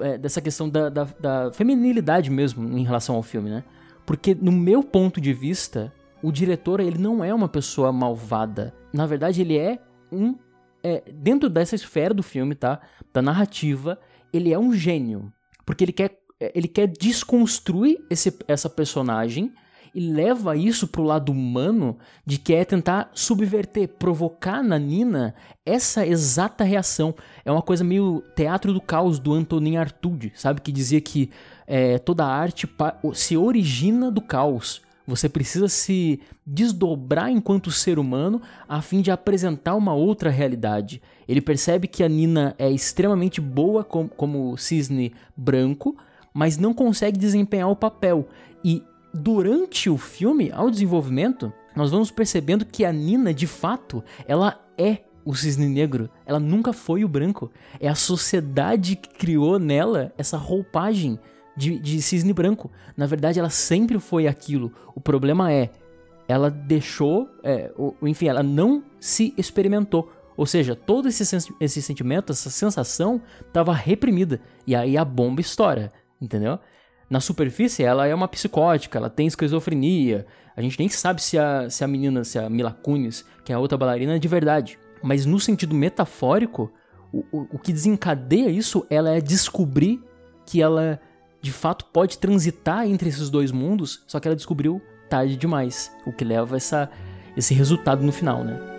é, dessa questão da, da, da feminilidade mesmo em relação ao filme, né? Porque no meu ponto de vista, o diretor ele não é uma pessoa malvada. Na verdade, ele é um é, dentro dessa esfera do filme, tá? Da narrativa, ele é um gênio, porque ele quer ele quer desconstruir esse, essa personagem e leva isso pro lado humano de que é tentar subverter, provocar na Nina essa exata reação. É uma coisa meio teatro do caos do Antonin Artaud, sabe? Que dizia que é, toda arte se origina do caos. Você precisa se desdobrar enquanto ser humano a fim de apresentar uma outra realidade. Ele percebe que a Nina é extremamente boa como, como cisne branco, mas não consegue desempenhar o papel. E durante o filme, ao desenvolvimento, nós vamos percebendo que a Nina, de fato, ela é o cisne negro. Ela nunca foi o branco. É a sociedade que criou nela essa roupagem de, de cisne branco. Na verdade, ela sempre foi aquilo. O problema é, ela deixou, é, enfim, ela não se experimentou. Ou seja, todo esse, esse sentimento, essa sensação, estava reprimida. E aí a bomba estoura, entendeu? Na superfície, ela é uma psicótica, ela tem esquizofrenia. A gente nem sabe se a, se a menina, se a Mila Kunis, que é a outra bailarina, é de verdade. Mas no sentido metafórico, o, o, o que desencadeia isso, ela é descobrir que ela de fato pode transitar entre esses dois mundos, só que ela descobriu tarde demais, o que leva essa, esse resultado no final, né?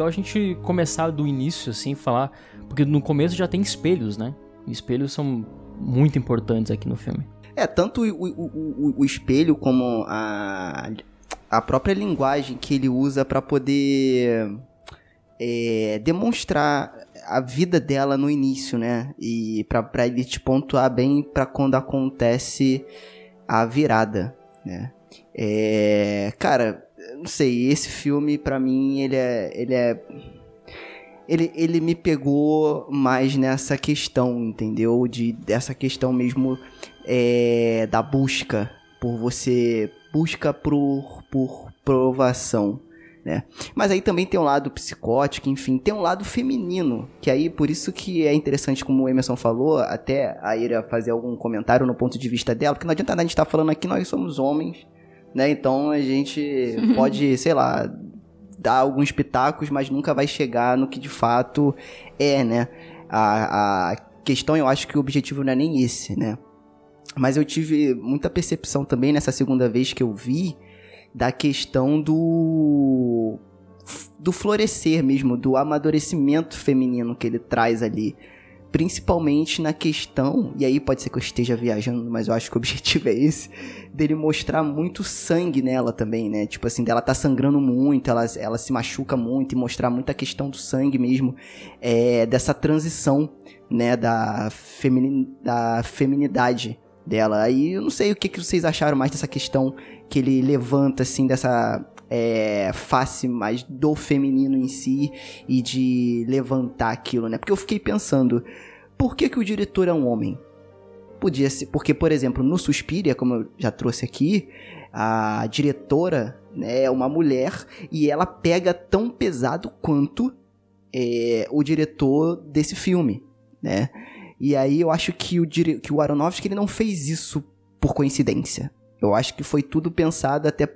Legal a gente começar do início, assim, falar. Porque no começo já tem espelhos, né? Espelhos são muito importantes aqui no filme. É, tanto o, o, o, o espelho como a, a própria linguagem que ele usa para poder é, demonstrar a vida dela no início, né? E para ele te pontuar bem para quando acontece a virada, né? É, cara, não sei, esse filme para mim ele é ele é ele, ele me pegou mais nessa questão, entendeu? De dessa questão mesmo é, da busca por você busca por por provação, né? Mas aí também tem um lado psicótico, enfim, tem um lado feminino, que aí por isso que é interessante como o Emerson falou, até a Ira fazer algum comentário no ponto de vista dela, porque não adianta a gente estar tá falando aqui, nós somos homens, né? Então a gente [LAUGHS] pode, sei lá, dar alguns pitacos, mas nunca vai chegar no que de fato é, né? A, a questão, eu acho que o objetivo não é nem esse, né? Mas eu tive muita percepção também nessa segunda vez que eu vi da questão do do florescer mesmo, do amadurecimento feminino que ele traz ali. Principalmente na questão, e aí pode ser que eu esteja viajando, mas eu acho que o objetivo é esse, dele mostrar muito sangue nela também, né? Tipo assim, dela tá sangrando muito, ela, ela se machuca muito, e mostrar muita questão do sangue mesmo, é, dessa transição, né, da, femini, da feminidade dela. Aí eu não sei o que, que vocês acharam mais dessa questão que ele levanta, assim, dessa é, face mais do feminino em si e de levantar aquilo, né? Porque eu fiquei pensando, por que, que o diretor é um homem? Podia ser, porque, por exemplo, no Suspiria, como eu já trouxe aqui, a diretora né, é uma mulher e ela pega tão pesado quanto é, o diretor desse filme, né? E aí eu acho que o, que o Aronofsky ele não fez isso por coincidência. Eu acho que foi tudo pensado até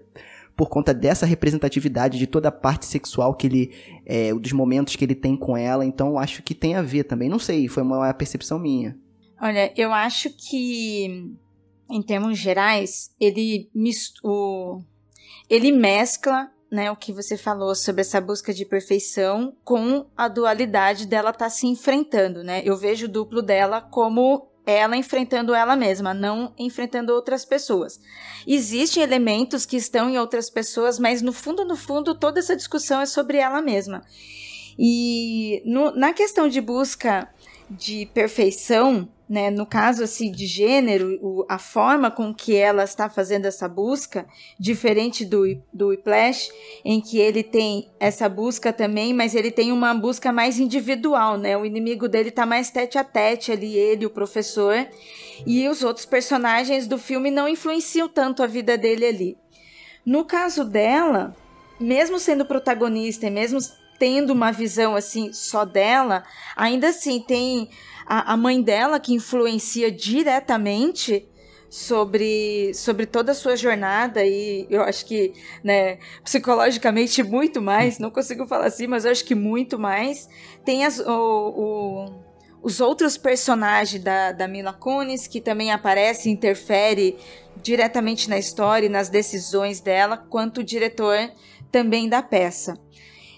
por conta dessa representatividade de toda a parte sexual que ele. É, dos momentos que ele tem com ela. Então acho que tem a ver também. Não sei, foi uma percepção minha. Olha, eu acho que, em termos gerais, ele, o, ele mescla né, o que você falou sobre essa busca de perfeição com a dualidade dela estar tá se enfrentando, né? Eu vejo o duplo dela como ela enfrentando ela mesma, não enfrentando outras pessoas. Existem elementos que estão em outras pessoas, mas no fundo, no fundo, toda essa discussão é sobre ela mesma. E no, na questão de busca de perfeição, né, no caso assim de gênero, o, a forma com que ela está fazendo essa busca, diferente do do Whiplash, em que ele tem essa busca também, mas ele tem uma busca mais individual, né? O inimigo dele está mais tete a tete ali, ele, o professor, e os outros personagens do filme não influenciam tanto a vida dele ali. No caso dela, mesmo sendo protagonista e mesmo tendo uma visão assim só dela, ainda assim tem a, a mãe dela que influencia diretamente sobre, sobre toda a sua jornada e eu acho que, né, psicologicamente [LAUGHS] muito mais, não consigo falar assim, mas eu acho que muito mais. Tem as, o, o os outros personagens da, da Mila Kunis, que também aparece e interfere diretamente na história e nas decisões dela, quanto o diretor também da peça.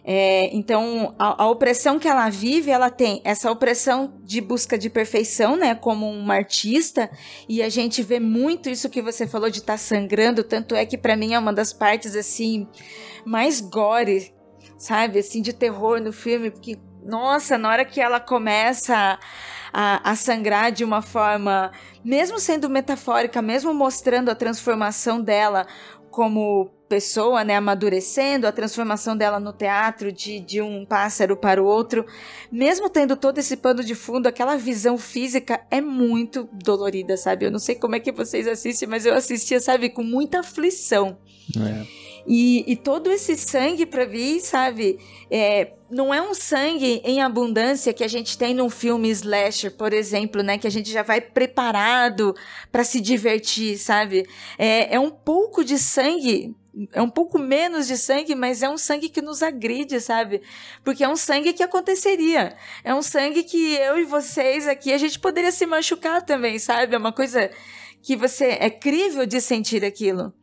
É, então, a, a, opressão que ela vive, ela tem essa opressão de busca de perfeição, né, como uma artista, e a gente vê muito isso que você falou de estar tá sangrando, tanto é que para mim é uma das partes assim mais gore, sabe, assim de terror no filme, porque nossa, na hora que ela começa a, a, sangrar de uma forma, mesmo sendo metafórica, mesmo mostrando a transformação dela como pessoa, né, amadurecendo, a transformação dela no teatro de, de um pássaro para o outro, mesmo tendo todo esse pano de fundo, aquela visão física é muito dolorida, sabe? Eu não sei como é que vocês assistem, mas eu assistia, sabe, com muita aflição. É. E, e, todo esse sangue para vir, sabe? É, não é um sangue em abundância que a gente tem num filme slasher, por exemplo, né? Que a gente já vai preparado para se divertir, sabe? É, é um pouco de sangue é um pouco menos de sangue, mas é um sangue que nos agride, sabe? Porque é um sangue que aconteceria. É um sangue que eu e vocês aqui, a gente poderia se machucar também, sabe? É uma coisa que você é crível de sentir aquilo.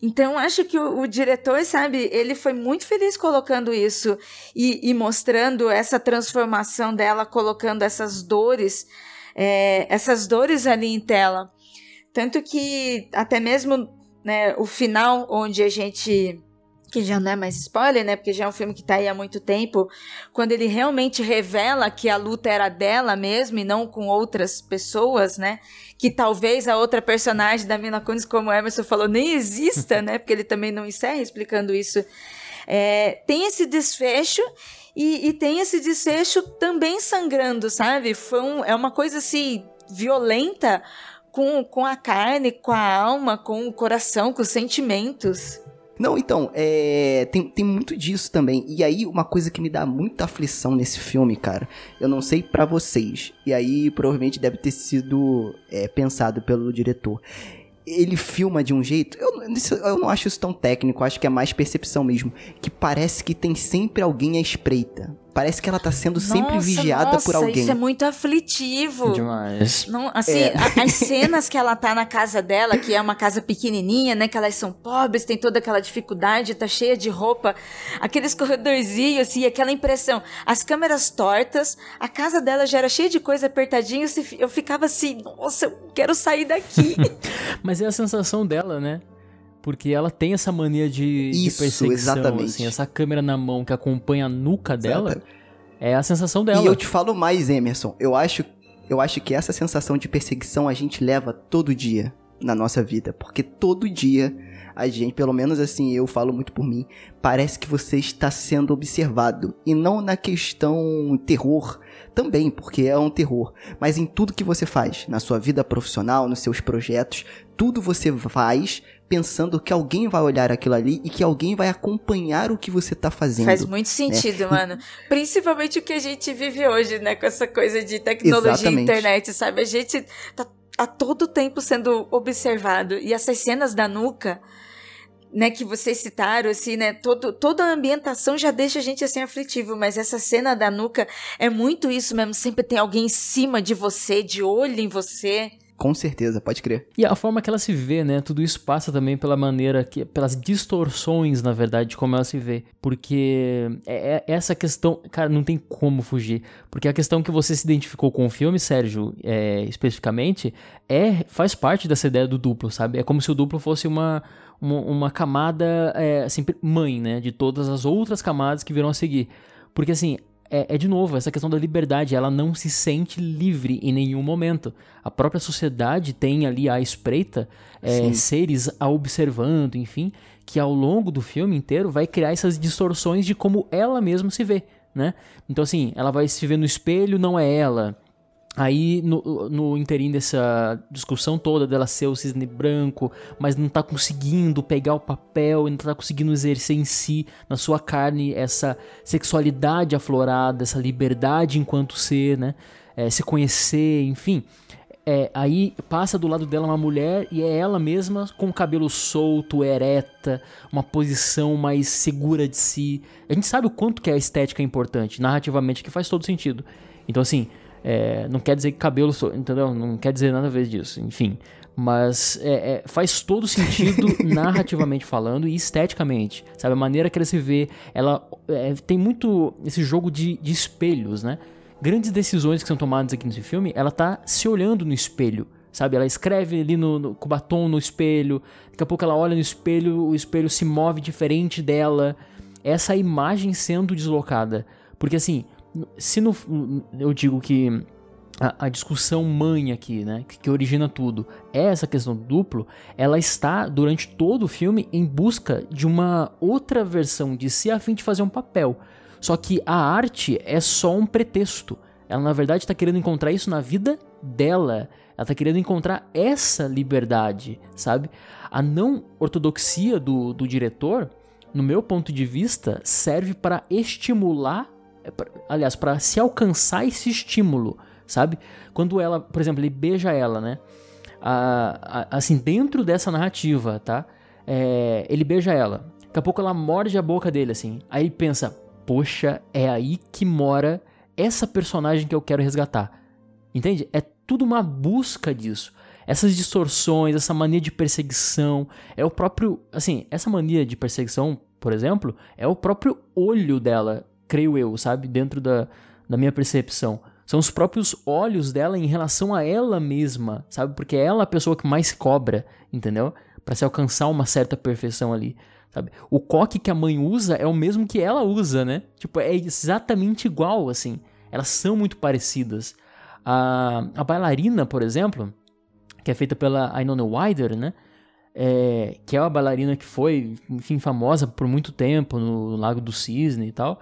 Então, acho que o, o, diretor, sabe, ele foi muito feliz colocando isso e, e mostrando essa transformação dela, colocando essas dores, é, essas dores ali em tela. Tanto que até mesmo né, o final onde a gente que já não é mais spoiler, né? Porque já é um filme que tá aí há muito tempo, quando ele realmente revela que a luta era dela mesmo e não com outras pessoas, né? Que talvez a outra personagem da Mina Kunis, como o Emerson falou, nem exista, [LAUGHS] né? Porque ele também não encerra explicando isso. É, tem esse desfecho e, e, tem esse desfecho também sangrando, sabe? Foi um, é uma coisa assim violenta, com, com a carne, com a alma, com o coração, com os sentimentos. Não, então, é, tem, tem muito disso também. E aí, uma coisa que me dá muita aflição nesse filme, cara, eu não sei para vocês, e aí provavelmente deve ter sido é, pensado pelo diretor. Ele filma de um jeito. Eu, eu não acho isso tão técnico, acho que é mais percepção mesmo. Que parece que tem sempre alguém à espreita. Parece que ela tá sendo sempre Nossa, vigiada nossa, por alguém. Isso é muito aflitivo. Demais. Não, assim, É. a- as cenas que ela tá na casa dela, que é uma casa pequenininha, né? Que elas são pobres, tem toda aquela dificuldade, tá cheia de roupa, aqueles corredorzinhos, assim, aquela impressão. As câmeras tortas, a casa dela já era cheia de coisa apertadinha, se- eu ficava assim, nossa, eu quero sair daqui. [LAUGHS] Mas é a sensação dela, né? Porque ela tem essa mania de, de Isso, perseguição, exatamente. assim, essa câmera na mão que acompanha a nuca dela, Exato. é a sensação dela. E eu te falo mais, Emerson. Eu acho, eu acho que essa sensação de perseguição a gente leva todo dia na nossa vida. Porque todo dia a gente, pelo menos assim, eu falo muito por mim, parece que você está sendo observado. E não na questão terror também, porque é um terror. Mas em tudo que você faz, na sua vida profissional, nos seus projetos, tudo você faz pensando que alguém vai olhar aquilo ali e que alguém vai acompanhar o que você tá fazendo. Faz muito sentido, É. mano. Principalmente o que a gente vive hoje, né? Com essa coisa de tecnologia e Exatamente. internet, sabe? A gente tá a todo tempo sendo observado. E essas cenas da nuca, né, que vocês citaram, assim, né? Todo, toda a ambientação já deixa a gente assim aflitivo, mas essa cena da nuca é muito isso mesmo. Sempre tem alguém em cima de você, de olho em você. Com certeza, pode crer. E a forma que ela se vê, né? Tudo isso passa também pela maneira que. pelas distorções, na verdade, de como ela se vê. Porque é, é essa questão. Cara, não tem como fugir. Porque a questão que você se identificou com o filme, Sérgio, é, especificamente, é faz parte dessa ideia do duplo, sabe? É como se o duplo fosse uma. Uma, uma camada, é, assim, mãe, né? De todas as outras camadas que virão a seguir. Porque, assim, é, é, de novo essa questão da liberdade. Ela não se sente livre em nenhum momento. A própria sociedade tem ali à espreita é, seres a observando, enfim, que ao longo do filme inteiro vai criar essas distorções de como ela mesma se vê, né? Então, assim, ela vai se ver no espelho, não é ela. Aí, no, no interim dessa discussão toda dela ser o cisne branco, mas não tá conseguindo pegar o papel, não tá conseguindo exercer em si, na sua carne, essa sexualidade aflorada, essa liberdade enquanto ser, né? É, se conhecer, enfim. É, aí passa do lado dela uma mulher e é ela mesma com o cabelo solto, ereta, uma posição mais segura de si. A gente sabe o quanto que a estética é importante, narrativamente, que faz todo sentido. Então, assim, é, não quer dizer que cabelo, entendeu? Não quer dizer nada a ver disso, enfim. Mas é, é, faz todo sentido [LAUGHS] narrativamente falando e esteticamente, sabe? A maneira que ela se vê, ela é, tem muito esse jogo de, de espelhos, né? Grandes decisões que são tomadas aqui nesse filme, ela tá se olhando no espelho, sabe? Ela escreve ali no, no- com o batom no espelho, daqui a pouco ela olha no espelho, o espelho se move diferente dela. Essa imagem sendo deslocada. Porque assim, se no, eu digo que a, a discussão mãe aqui, né, que, que origina tudo, é essa questão do duplo, ela está durante todo o filme em busca de uma outra versão de si a fim de fazer um papel. Só que a arte é só um pretexto. Ela na verdade está querendo encontrar isso na vida dela. Ela está querendo encontrar essa liberdade, sabe? A não ortodoxia do, do diretor, no meu ponto de vista, serve para estimular, aliás, para se alcançar esse estímulo, sabe? Quando ela, por exemplo, ele beija ela, né? A- a- assim, dentro dessa narrativa, tá? É, ele beija ela. Daqui a pouco ela morde a boca dele, assim. Aí ele pensa, poxa, é aí que mora essa personagem que eu quero resgatar. Entende? É tudo uma busca disso. Essas distorções, essa mania de perseguição, é o próprio. Assim, essa mania de perseguição, por exemplo, é o próprio olho dela, creio eu, sabe? Dentro da, da minha percepção. São os próprios olhos dela em relação a ela mesma, sabe? Porque é ela a pessoa que mais cobra, entendeu? Pra se alcançar uma certa perfeição ali, sabe? O coque que a mãe usa é o mesmo que ela usa, né? Tipo, é exatamente igual, assim. Elas são muito parecidas. A, a bailarina, por exemplo, que é feita pela Ainona Wider, né? É, que é uma bailarina que foi, enfim, famosa por muito tempo no Lago do Cisne e tal.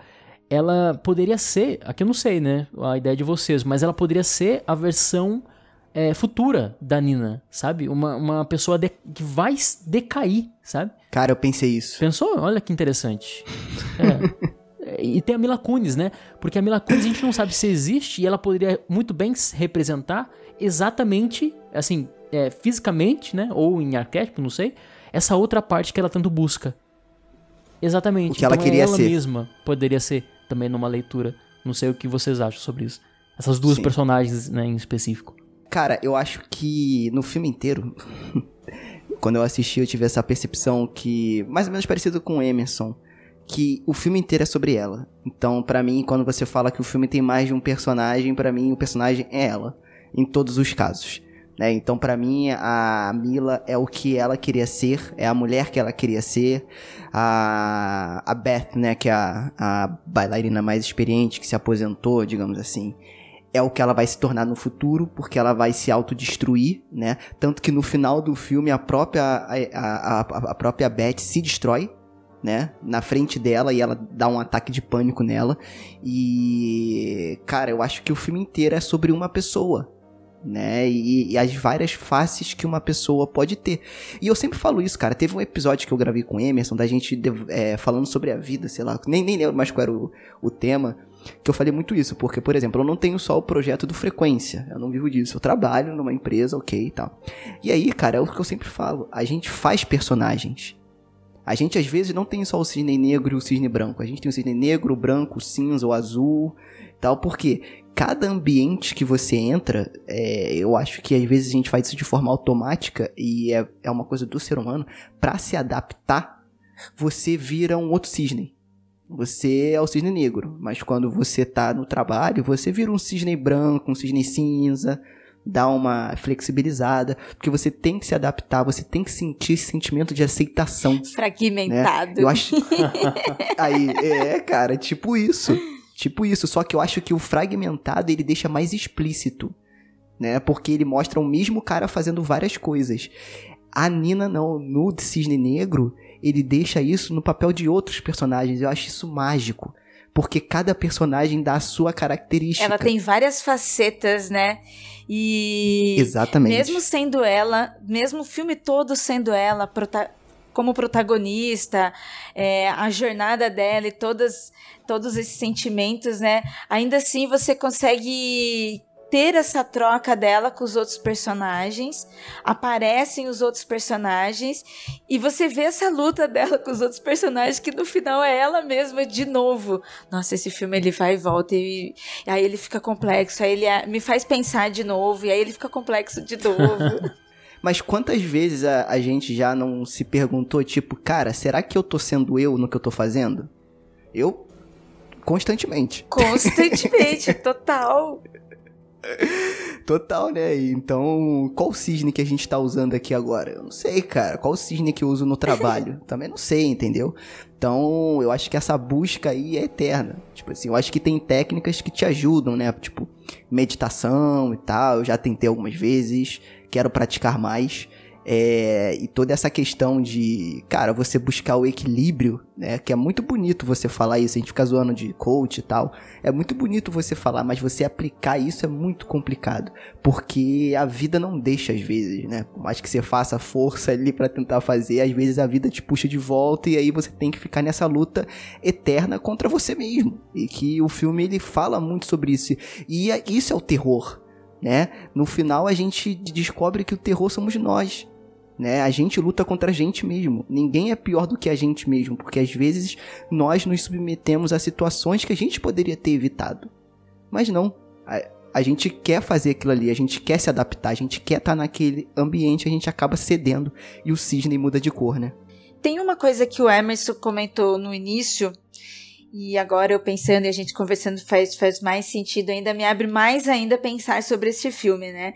Ela poderia ser, aqui eu não sei, né? A ideia de vocês, mas ela poderia ser a versão é, futura da Nina, sabe? Uma, uma pessoa de- que vai decair, sabe? Cara, eu pensei isso. Pensou? Olha que interessante. É. [LAUGHS] E tem a Mila Kunis, né? Porque a Mila Kunis a gente não sabe se existe e ela poderia muito bem se representar exatamente, assim, é, fisicamente, né? Ou em arquétipo, não sei. Essa outra parte que ela tanto busca. Exatamente. O que ela Então, queria ela ser. mesma poderia ser também numa leitura. Não sei o que vocês acham sobre isso. Essas duas Sim. personagens, né, em específico. Cara, eu acho que no filme inteiro, [LAUGHS] quando eu assisti, eu tive essa percepção que, mais ou menos parecido com o Emerson, que o filme inteiro é sobre ela. Então, pra mim, quando você fala que o filme tem mais de um personagem, pra mim o personagem é ela, em todos os casos. Né? Então, pra mim, a Mila é o que ela queria ser, é a mulher que ela queria ser. A, a Beth, né, que é a, a bailarina mais experiente, que se aposentou, digamos assim, é o que ela vai se tornar no futuro, porque ela vai se autodestruir, né? Tanto que no final do filme a própria, a, a, a própria Beth se destrói, né? Na frente dela e ela dá um ataque de pânico nela. E, cara, eu acho que o filme inteiro é sobre uma pessoa, né? E, e as várias faces que uma pessoa pode ter. E eu sempre falo isso, cara. Teve um episódio que eu gravei com o Emerson, da gente é, falando sobre a vida, sei lá, nem, nem lembro mais qual era o, o tema que eu falei muito isso, porque, por exemplo, eu não tenho só o projeto do Frequência, eu não vivo disso, eu trabalho numa empresa, ok e tal. E aí, cara, é o que eu sempre falo, a gente faz personagens. A gente, às vezes, não tem só o cisne negro e o cisne branco, a gente tem o cisne negro, o branco, o cinza, o azul tal, porque cada ambiente que você entra, é, eu acho que às vezes a gente faz isso de forma automática e é, é uma coisa do ser humano, para se adaptar, você vira um outro cisne. Você é o cisne negro, mas quando você tá no trabalho, você vira um cisne branco, um cisne cinza, dá uma flexibilizada, porque você tem que se adaptar, você tem que sentir esse sentimento de aceitação. Fragmentado. Eu acho. [LAUGHS] Aí, é, cara, tipo isso. Tipo isso. Só que eu acho que o fragmentado ele deixa mais explícito. Né? Porque ele mostra o mesmo cara fazendo várias coisas. A Nina, não. No Cisne Negro, ele deixa isso no papel de outros personagens. Eu acho isso mágico. Porque cada personagem dá a sua característica. Ela tem várias facetas, né? E. Exatamente. Mesmo sendo ela, mesmo o filme todo sendo ela prota como protagonista, é, a jornada dela e todas, todos esses sentimentos, né? Ainda assim você consegue ter essa troca dela com os outros personagens, aparecem os outros personagens e você vê essa luta dela com os outros personagens que no final é ela mesma de novo. Nossa, esse filme ele vai e volta e, e aí ele fica complexo, aí ele é, me faz pensar de novo e aí ele fica complexo de novo. [LAUGHS] Mas quantas vezes a, a gente já não se perguntou, tipo, cara, será que eu tô sendo eu no que eu tô fazendo? Eu, constantemente. [LAUGHS] Constantemente, total. Total, né? Então, qual cisne que a gente tá usando aqui agora? Eu não sei, cara. Qual cisne que eu uso no trabalho? [LAUGHS] Também não sei, entendeu? Então, eu acho que essa busca aí é eterna. Tipo assim, eu acho que tem técnicas que te ajudam, né? Tipo, meditação e tal. Eu já tentei algumas vezes, quero praticar mais. É, e toda essa questão de, cara, você buscar o equilíbrio, né? Que é muito bonito você falar isso, a gente fica zoando de coach e tal. É muito bonito você falar, mas você aplicar isso é muito complicado. Porque a vida não deixa às vezes, né? Por mais que você faça força ali para tentar fazer, às vezes a vida te puxa de volta e aí você tem que ficar nessa luta eterna contra você mesmo. E que o filme ele fala muito sobre isso. E é- isso é o terror, né? No final a gente descobre que o terror somos nós né? A gente luta contra a gente mesmo. Ninguém é pior do que a gente mesmo, porque às vezes nós nos submetemos a situações que a gente poderia ter evitado. Mas não. A, a gente quer fazer aquilo ali, a gente quer se adaptar, a gente quer estar naquele ambiente, a gente acaba cedendo e o cisne muda de cor, né? Tem uma coisa que o Emerson comentou no início, e agora eu pensando e a gente conversando faz, faz mais sentido ainda, me abre mais ainda pensar sobre este filme, né?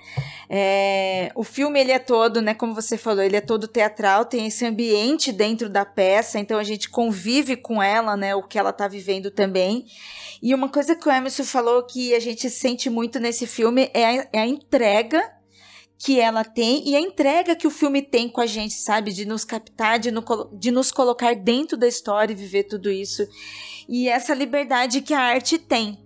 É, o filme, ele é todo, né, como você falou, ele é todo teatral, tem esse ambiente dentro da peça, então a gente convive com ela, né, o que ela tá vivendo também. E uma coisa que o Emerson falou que a gente sente muito nesse filme é a, é a entrega que ela tem e a entrega que o filme tem com a gente, sabe? De nos captar, de, no, de nos colocar dentro da história e viver tudo isso. E essa liberdade que a arte tem.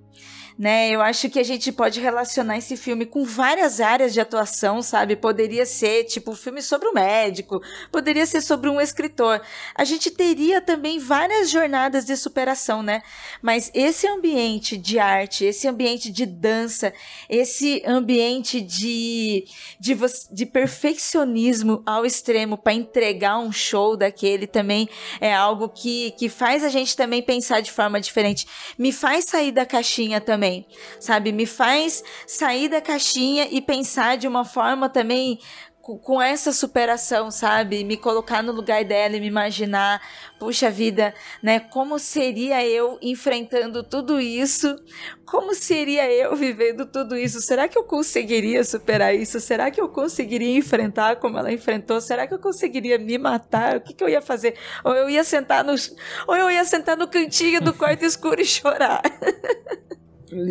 Né? Eu acho que a gente pode relacionar esse filme com várias áreas de atuação, sabe? Poderia ser tipo um filme sobre um médico, poderia ser sobre um escritor. A gente teria também várias jornadas de superação, né? Mas esse ambiente de arte, esse ambiente de dança, esse ambiente de de, de perfeccionismo ao extremo para entregar um show daquele também é algo que, que faz a gente também pensar de forma diferente. Me faz sair da caixinha também, sabe? Me faz sair da caixinha e pensar de uma forma também com essa superação, sabe? Me colocar no lugar dela e me imaginar, puxa vida, né? Como seria eu enfrentando tudo isso? Como seria eu vivendo tudo isso? Será que eu conseguiria superar isso? Será que eu conseguiria enfrentar como ela enfrentou? Será que eu conseguiria me matar? O que, que eu ia fazer? Ou eu ia sentar no, ou eu ia sentar no cantinho do quarto [LAUGHS] escuro e chorar? [LAUGHS]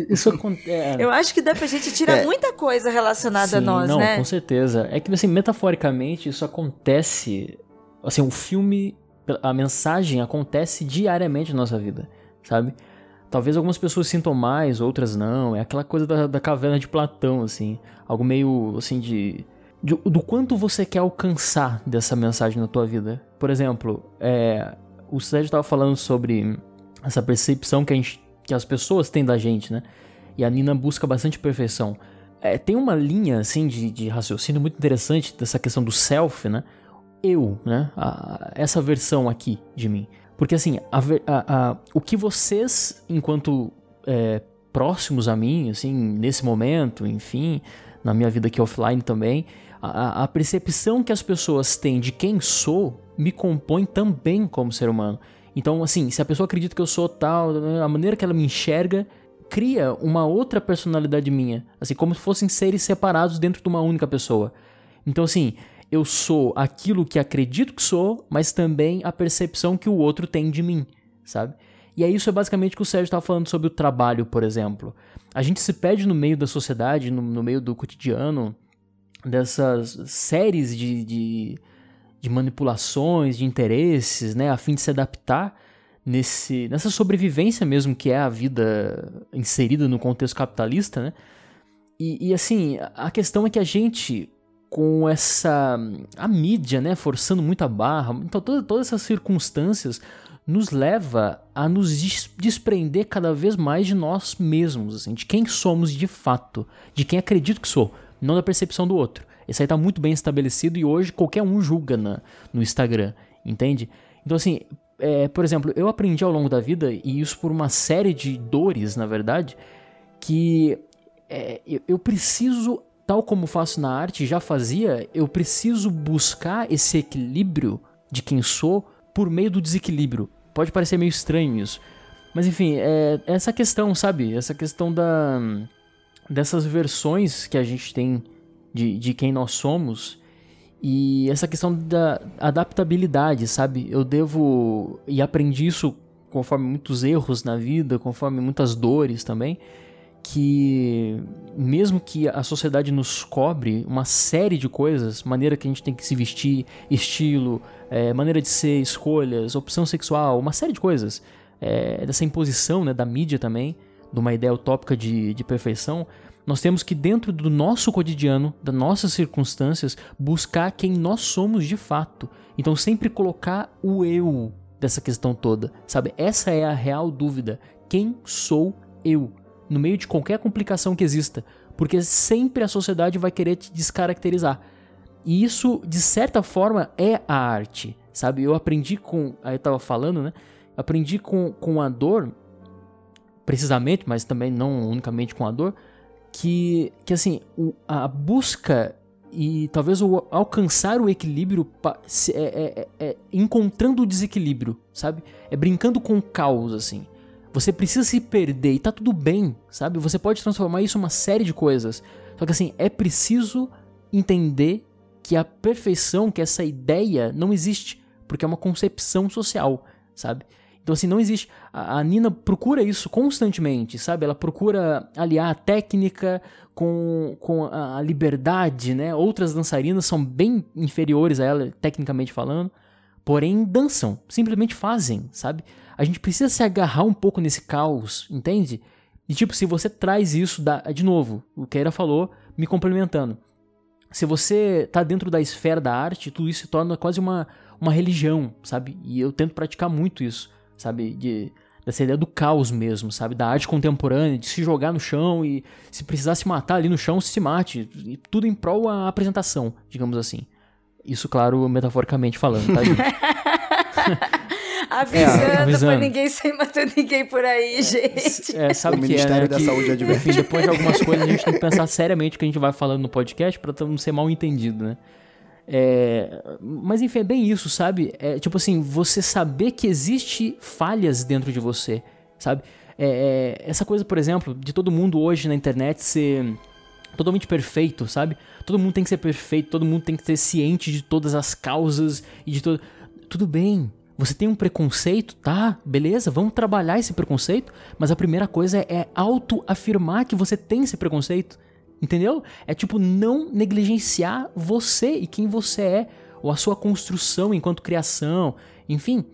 Isso acontece. É... Eu acho que dá pra gente tirar é. muita coisa relacionada Sim, a nós, não, né? Com certeza. É que, assim, metaforicamente, isso acontece. Assim, o filme, a mensagem acontece diariamente na nossa vida, sabe? Talvez algumas pessoas sintam mais, outras não. É aquela coisa da, da caverna de Platão, assim. Algo meio, assim, de, de. do quanto você quer alcançar dessa mensagem na tua vida. Por exemplo, é, o Sérgio estava falando sobre essa percepção que a gente que as pessoas têm da gente, né? E a Nina busca bastante perfeição. É, tem uma linha, assim, de, de, raciocínio muito interessante dessa questão do self, né? Eu, né? A, essa versão aqui de mim. Porque, assim, a, a, o que vocês, enquanto é, próximos a mim, assim, nesse momento, enfim, na minha vida aqui offline também, a, a percepção que as pessoas têm de quem sou me compõe também como ser humano. Então, assim, se a pessoa acredita que eu sou tal, a maneira que ela me enxerga cria uma outra personalidade minha, assim, como se fossem seres separados dentro de uma única pessoa. Então, assim, eu sou aquilo que acredito que sou, mas também a percepção que o outro tem de mim, sabe? E é isso é basicamente o que o Sérgio estava falando sobre o trabalho, por exemplo. A gente se perde no meio da sociedade, no, no meio do cotidiano, dessas séries de, de de manipulações, de interesses, né, a fim de se adaptar nesse, nessa sobrevivência mesmo que é a vida inserida no contexto capitalista, né? E, e, assim, a questão é que a gente, com essa. a mídia, né, forçando muita barra, então toda, todas essas circunstâncias nos leva a nos desprender cada vez mais de nós mesmos, assim, de quem somos de fato, de quem acredito que sou, não da percepção do outro. Isso aí tá muito bem estabelecido e hoje qualquer um julga na, no Instagram, entende? Então, assim, é, por exemplo, eu aprendi ao longo da vida, e isso por uma série de dores, na verdade, que é, eu preciso, tal como faço na arte, já fazia, eu preciso buscar esse equilíbrio de quem sou por meio do desequilíbrio. Pode parecer meio estranho isso. Mas enfim, é essa questão, sabe? Essa questão da dessas versões que a gente tem de, de quem nós somos e essa questão da adaptabilidade, sabe? Eu devo. E aprendi isso conforme muitos erros na vida, conforme muitas dores também, que mesmo que a sociedade nos cobre uma série de coisas, maneira que a gente tem que se vestir, estilo, é, maneira de ser, escolhas, opção sexual, uma série de coisas, é, dessa imposição né, da mídia também, de uma ideia utópica de, de perfeição, nós temos que, dentro do nosso cotidiano, das nossas circunstâncias, buscar quem nós somos de fato. Então, sempre colocar o eu dessa questão toda, sabe? Essa é a real dúvida. Quem sou eu? No meio de qualquer complicação que exista. Porque sempre a sociedade vai querer te descaracterizar. E isso, de certa forma, é a arte, sabe? Eu aprendi com. Aí eu tava falando, né? Aprendi com, com a dor, precisamente, mas também não unicamente com a dor que, que assim, a busca e talvez o alcançar o equilíbrio é, é, é, é, encontrando o desequilíbrio, sabe? É brincando com o caos, assim. Você precisa se perder e tá tudo bem, sabe? Você pode transformar isso em uma série de coisas. Só que assim, é preciso entender que a perfeição, que essa ideia não existe, porque é uma concepção social, sabe? Então, assim, não existe. A, Nina procura isso constantemente, sabe? Ela procura aliar a técnica com, com a, a liberdade, né? Outras dançarinas são bem inferiores a ela, tecnicamente falando, porém dançam, simplesmente fazem, sabe? A gente precisa se agarrar um pouco nesse caos, entende? E tipo, se você traz isso da, de novo, o Keira falou, me complementando. Se você tá dentro da esfera da arte, tudo isso se torna quase uma, uma religião, sabe? E eu tento praticar muito isso, sabe? De, dessa ideia do caos mesmo, sabe? Da arte contemporânea, de se jogar no chão e se precisar se matar ali no chão, se mate. E tudo em prol da apresentação, digamos assim. Isso, claro, metaforicamente falando, tá, gente? avisando, [LAUGHS] [LAUGHS] É, avisando. pra ninguém sair matando ninguém por aí, gente. É, sabe O que é, Ministério né? da Que, Saúde adverte. enfim, depois de algumas coisas a gente tem que pensar seriamente o que a gente vai falando no podcast pra não ser mal entendido, né? É, mas enfim, é bem isso, sabe? É tipo assim, você saber que existe falhas dentro de você, sabe? É, é, essa coisa, por exemplo, de todo mundo hoje na internet ser totalmente perfeito, sabe? Todo mundo tem que ser perfeito, todo mundo tem que ser ciente de todas as causas e de todo. Tudo bem. Você tem um preconceito, tá? Beleza, vamos trabalhar esse preconceito, mas a primeira coisa é auto-afirmar que você tem esse preconceito. Entendeu? É tipo não negligenciar você e quem você é, ou a sua construção enquanto criação. Enfim,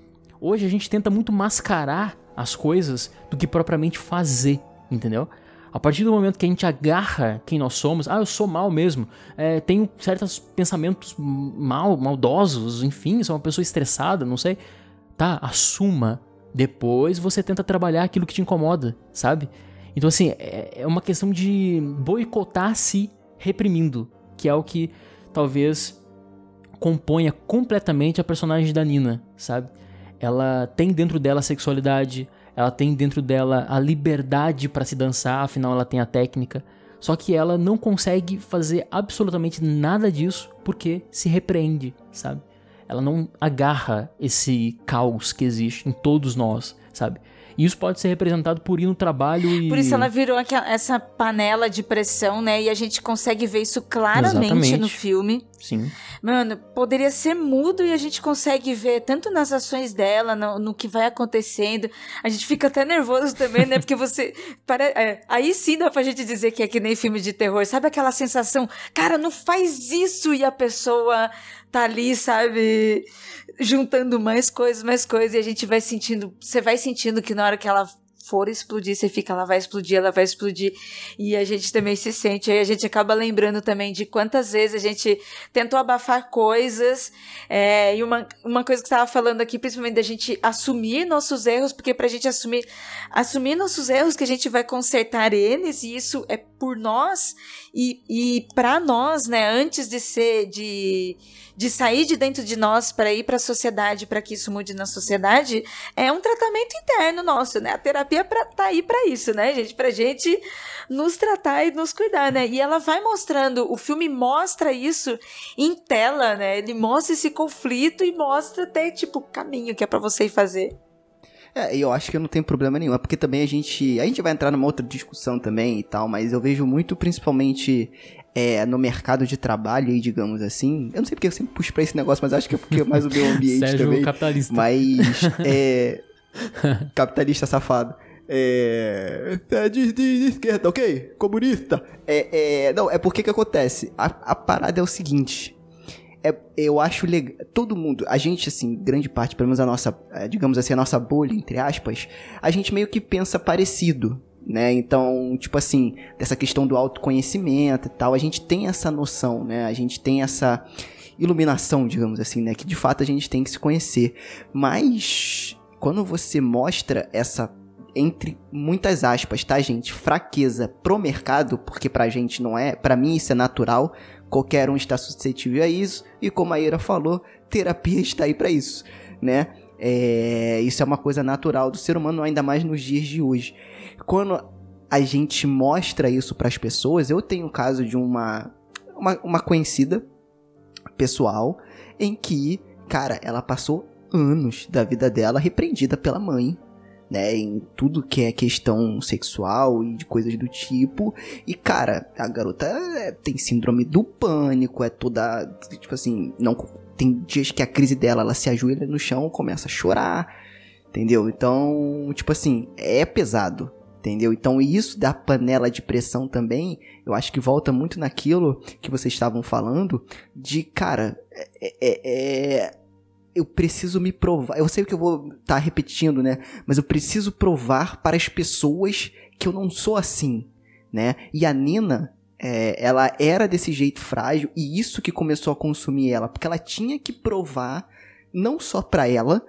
hoje a gente tenta muito mascarar as coisas do que propriamente fazer, entendeu? A partir do momento que a gente agarra quem nós somos, ah, eu sou mal mesmo, é, tenho certos pensamentos mal, maldosos, enfim, sou uma pessoa estressada, não sei. Tá, assuma. Depois você tenta trabalhar aquilo que te incomoda, sabe? Então, assim, é é uma questão de boicotar se reprimindo, que é o que talvez componha completamente a personagem da Nina, sabe? Ela tem dentro dela a sexualidade, ela tem dentro dela a liberdade para se dançar, afinal ela tem a técnica. Só que ela não consegue fazer absolutamente nada disso porque se repreende, sabe? Ela não agarra esse caos que existe em todos nós, sabe? E isso pode ser representado por ir no trabalho e. Por isso ela virou aquela- essa panela de pressão, né? E a gente consegue ver isso claramente Exatamente. no filme. Sim. Mano, poderia ser mudo e a gente consegue ver tanto nas ações dela, no, no que vai acontecendo. A gente fica até nervoso também, né? Porque você. [LAUGHS] Pare... é, aí sim dá pra gente dizer que é que nem filme de terror. Sabe aquela sensação, cara, não faz isso e a pessoa tá ali, sabe? Juntando mais coisas, mais coisas. E a gente vai sentindo. Você vai sentindo que na hora que ela for explodir, você fica, ela vai explodir, ela vai explodir. E a gente também se sente, aí a gente acaba lembrando também de quantas vezes a gente tentou abafar coisas. é, e uma, uma coisa que estava falando aqui, principalmente da gente assumir nossos erros, porque pra gente assumir, assumir nossos erros, que a gente vai consertar eles, e isso é por nós e, e para nós, né, antes de ser, de, de sair de dentro de nós para ir para a sociedade, para que isso mude na sociedade, é um tratamento interno nosso, né? A terapia pra, tá aí para isso, né, gente? Pra gente nos tratar e nos cuidar, né? E ela vai mostrando, o filme mostra isso em tela, né? Ele mostra esse conflito e mostra até, tipo, o caminho que é para você fazer. É, eu acho que não tem problema nenhum. É porque também a gente. A gente vai entrar numa outra discussão também e tal, mas eu vejo muito, principalmente é, no mercado de trabalho digamos assim. Eu não sei porque eu sempre puxo pra esse negócio, mas acho que é porque é mais o meio [LAUGHS] ambiente Sérgio também. capitalista. Mas. É. [LAUGHS] capitalista safado. É. é De, de- de esquerda, ok? Comunista. É, é, não, é porque que acontece? A, a parada é o seguinte. É, eu acho legal. Todo mundo, a gente, assim, grande parte, pelo menos a nossa, é, digamos assim, a nossa bolha, entre aspas, a gente meio que pensa parecido, né? Então, tipo assim, dessa questão do autoconhecimento e tal, a gente tem essa noção, né? A gente tem essa iluminação, digamos assim, né? Que de fato a gente tem que se conhecer. Mas, quando você mostra essa entre muitas aspas, tá, gente? Fraqueza pro mercado, porque pra gente não é, pra mim isso é natural, qualquer um está suscetível a isso, e como a Ira falou, terapia está aí pra isso, né? É, isso é uma coisa natural do ser humano, ainda mais nos dias de hoje. Quando a gente mostra isso pras pessoas, eu tenho o caso de uma, uma, uma conhecida pessoal em que, cara, ela passou anos da vida dela repreendida pela mãe, né, em tudo que é questão sexual e de coisas do tipo. E cara, a garota é, tem síndrome do pânico, é toda, tipo assim, não tem dias que a crise dela, ela se ajoelha no chão, começa a chorar, entendeu? Então, tipo assim, é pesado. Entendeu? Então, isso da panela de pressão também, eu acho que volta muito naquilo que vocês estavam falando, de, cara, é, é- é- eu preciso me provar. Eu sei que eu vou estar repetindo, né? Mas eu preciso provar para as pessoas que eu não sou assim, né? E a Nina, é, ela era desse jeito frágil e isso que começou a consumir ela, porque ela tinha que provar não só para ela,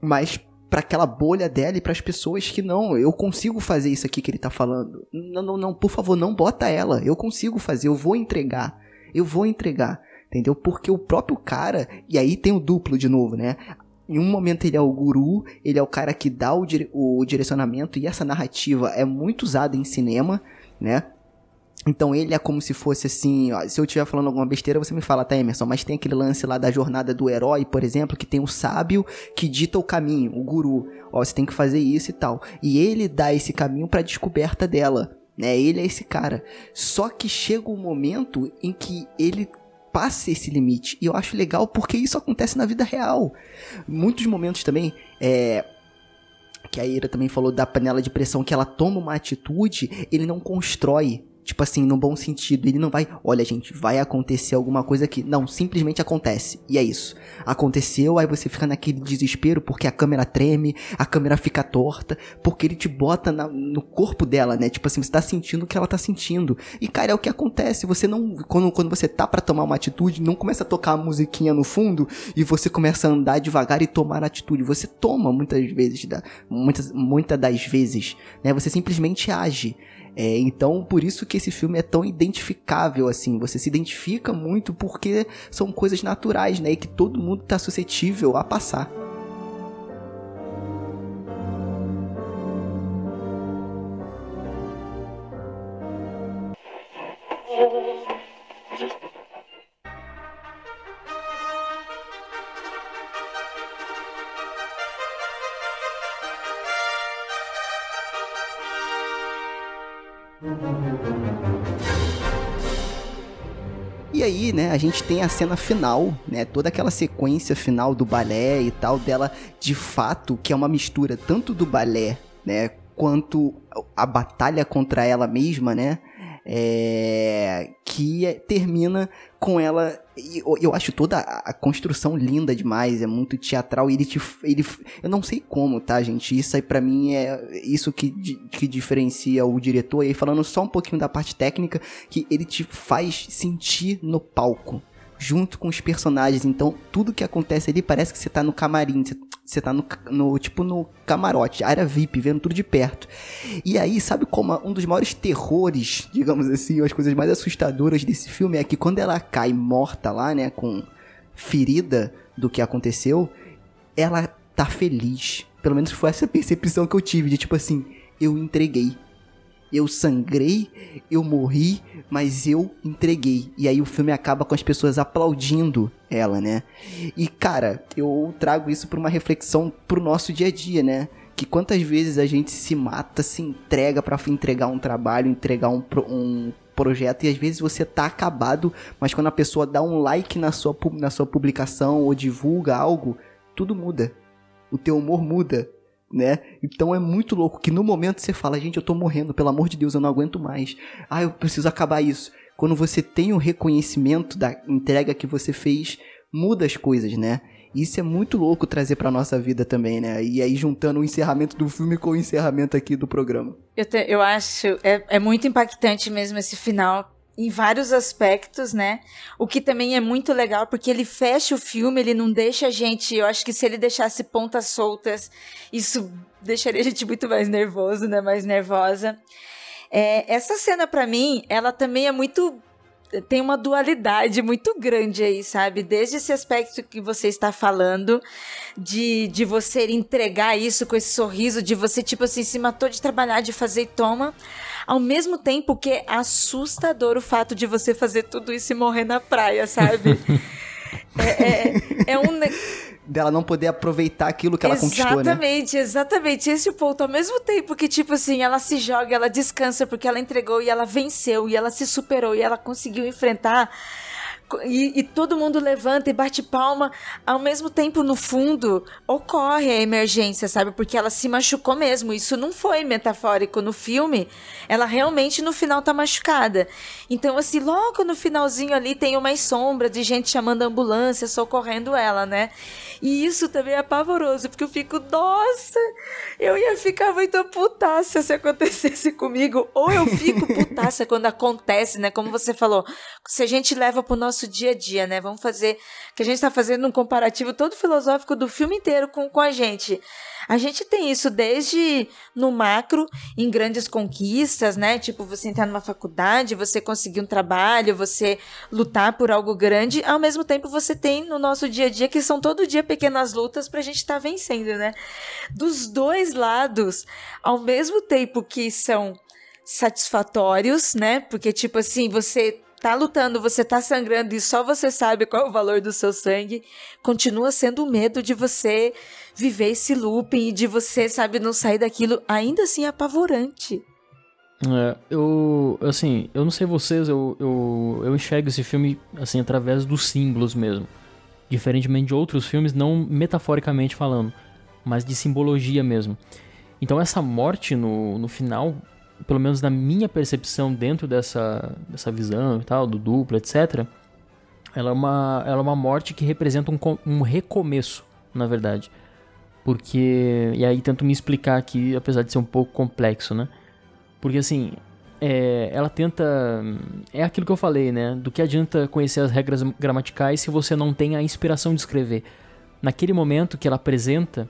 mas para aquela bolha dela e para as pessoas que não, eu consigo fazer isso aqui que ele tá falando. Não, não, não, por favor, não bota ela. Eu consigo fazer, eu vou entregar. Eu vou entregar. Entendeu? Porque o próprio cara, e aí tem o duplo de novo, né? Em um momento ele é o guru, ele é o cara que dá o, dire o direcionamento, e essa narrativa é muito usada em cinema, né? Então ele é como se fosse assim, ó, se eu estiver falando alguma besteira, você me fala, tá, Emerson, mas tem aquele lance lá da jornada do herói, por exemplo, que tem o sábio que dita o caminho, o guru. Ó, você tem que fazer isso e tal. E ele dá esse caminho para descoberta dela, né? Ele é esse cara. Só que chega um momento em que ele passa esse limite. E eu acho legal porque isso acontece na vida real. Muitos momentos também, é, que a Ira também falou da panela de pressão, que ela toma uma atitude, ele não constrói tipo assim, no bom sentido. Ele não vai, olha, gente, vai acontecer alguma coisa aqui. Não, simplesmente acontece. E é isso. Aconteceu, aí você fica naquele desespero porque a câmera treme, a câmera fica torta, porque ele te bota na, no corpo dela, né? Tipo assim, você tá sentindo o que ela tá sentindo. E, cara, é o que acontece. Você não. Quando, quando você tá para tomar uma atitude, não começa a tocar a musiquinha no fundo e você começa a andar devagar e tomar atitude. Você toma muitas vezes, muitas, muitas das vezes, né? Você simplesmente age. É, então, por isso que esse filme é tão identificável, assim. Você se identifica muito porque são coisas naturais, né? E que todo mundo está suscetível a passar. [LAUGHS] né, a gente tem a cena final, né, toda aquela sequência final do balé e tal dela, de fato, que é uma mistura tanto do balé, né, quanto a batalha contra ela mesma, né, é, que é, termina com ela. Eu, eu acho toda a, construção linda demais, é muito teatral. E ele te. Ele, eu não sei como, tá, gente? Isso aí pra mim é isso que, que diferencia o diretor. E aí, falando só um pouquinho da parte técnica, que ele te faz sentir no palco junto com os personagens. Então, tudo que acontece ali parece que você tá no camarim, você tá no, no, tipo no camarote, área VIP, vendo tudo de perto. E aí, sabe como um dos maiores terrores, digamos assim, as coisas mais assustadoras desse filme é que quando ela cai morta lá, né, com ferida do que aconteceu, ela tá feliz. Pelo menos foi essa percepção que eu tive de tipo assim, eu entreguei eu sangrei, eu morri, mas eu entreguei. E aí o filme acaba com as pessoas aplaudindo ela, né? E cara, eu trago isso para uma reflexão pro nosso dia a dia, né? Que quantas vezes a gente se mata, se entrega para entregar um trabalho, entregar um, um projeto e às vezes você tá acabado, mas quando a pessoa dá um like na sua, na sua publicação ou divulga algo, tudo muda. O teu humor muda, né? Então é muito louco que no momento você fala, gente, eu tô morrendo, pelo amor de Deus, eu não aguento mais. Ah, eu preciso acabar isso. Quando você tem o reconhecimento da entrega que você fez, muda as coisas, né? Isso é muito louco trazer pra nossa vida também, né? E aí juntando o encerramento do filme com o encerramento aqui do programa. Eu, te, eu acho, é, é muito impactante mesmo esse final, em vários aspectos, né? O que também é muito legal, porque ele fecha o filme, ele não deixa a gente. Eu acho que se ele deixasse pontas soltas, isso deixaria a gente muito mais nervoso, né? Mais nervosa. É, essa cena, para mim, ela também é muito. Tem uma dualidade muito grande aí, sabe? Desde esse aspecto que você está falando, de, de você entregar isso com esse sorriso, de você, tipo assim, se matou de trabalhar, de fazer e toma ao mesmo tempo que é assustador o fato de você fazer tudo isso e morrer na praia, sabe? [LAUGHS] é, é, é um dela não poder aproveitar aquilo que ela exatamente, conquistou, né? Exatamente, exatamente. Esse é ponto. Ao mesmo tempo que, tipo assim, ela se joga, ela descansa porque ela entregou e ela venceu e ela se superou e ela conseguiu enfrentar e, e, todo mundo levanta e bate palma. Ao mesmo tempo, no fundo, ocorre a emergência, sabe? Porque ela se machucou mesmo. Isso não foi metafórico no filme. Ela realmente no final tá machucada. Então, assim, logo no finalzinho ali tem uma sombra de gente chamando a ambulância, socorrendo ela, né? E isso também é pavoroso, porque eu fico, nossa, eu ia ficar muito putaça se acontecesse comigo. Ou eu fico putaça quando acontece, né? Como você falou, se a gente leva pro nosso nosso dia a dia, né? Vamos fazer. Que a gente está fazendo um comparativo todo filosófico do filme inteiro com, com a gente. A gente tem isso desde no macro, em grandes conquistas, né? Tipo, você entrar numa faculdade, você conseguir um trabalho, você lutar por algo grande. Ao mesmo tempo, você tem no nosso dia a dia, que são todo dia pequenas lutas pra gente estar tá vencendo, né? Dos dois lados, ao mesmo tempo que são satisfatórios, né? Porque, tipo assim, você tá lutando, você tá sangrando e só você sabe qual é o valor do seu sangue, continua sendo o medo de você viver esse looping e de você, sabe, não sair daquilo, ainda assim é apavorante. É, eu, assim, eu não sei vocês, eu, eu, eu enxergo esse filme, assim, através dos símbolos mesmo. Diferentemente de outros filmes, não metaforicamente falando, mas de simbologia mesmo. Então essa morte no, no final pelo menos na minha percepção dentro dessa, dessa visão e tal, do duplo, etc., ela é uma, ela é uma morte que representa um, um recomeço, na verdade. Porque. E aí tento me explicar aqui, apesar de ser um pouco complexo, né? Porque assim. É, ela tenta. É aquilo que eu falei, né? Do que adianta conhecer as regras gramaticais se você não tem a inspiração de escrever. Naquele momento que ela apresenta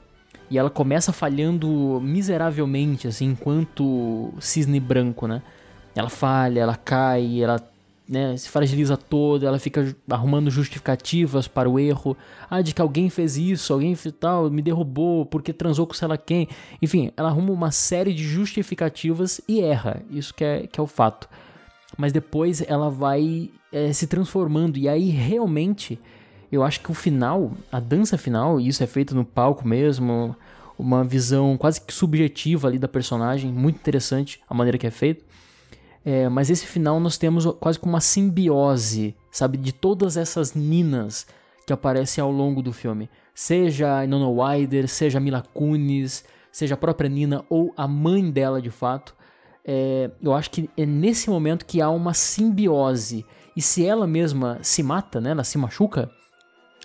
e ela começa falhando miseravelmente, assim, enquanto cisne branco, né? Ela falha, ela cai, ela né, se fragiliza toda, ela fica arrumando justificativas para o erro. Ah, de que alguém fez isso, alguém fez tal, me derrubou porque transou com sei lá quem. Enfim, ela arruma uma série de justificativas e erra. Isso que é, que é o fato. Mas depois ela vai é, se transformando e aí realmente eu acho que o final, a dança final, e isso é feito no palco mesmo, uma visão quase que subjetiva ali da personagem, muito interessante a maneira que é feito. É, mas esse final nós temos quase como uma simbiose, sabe, de todas essas ninas que aparecem ao longo do filme. Seja a Inona Wider, seja a Mila Kunis, seja a própria Nina ou a mãe dela de fato. É, eu acho que é nesse momento que há uma simbiose. E se ela mesma se mata, né, ela se machuca,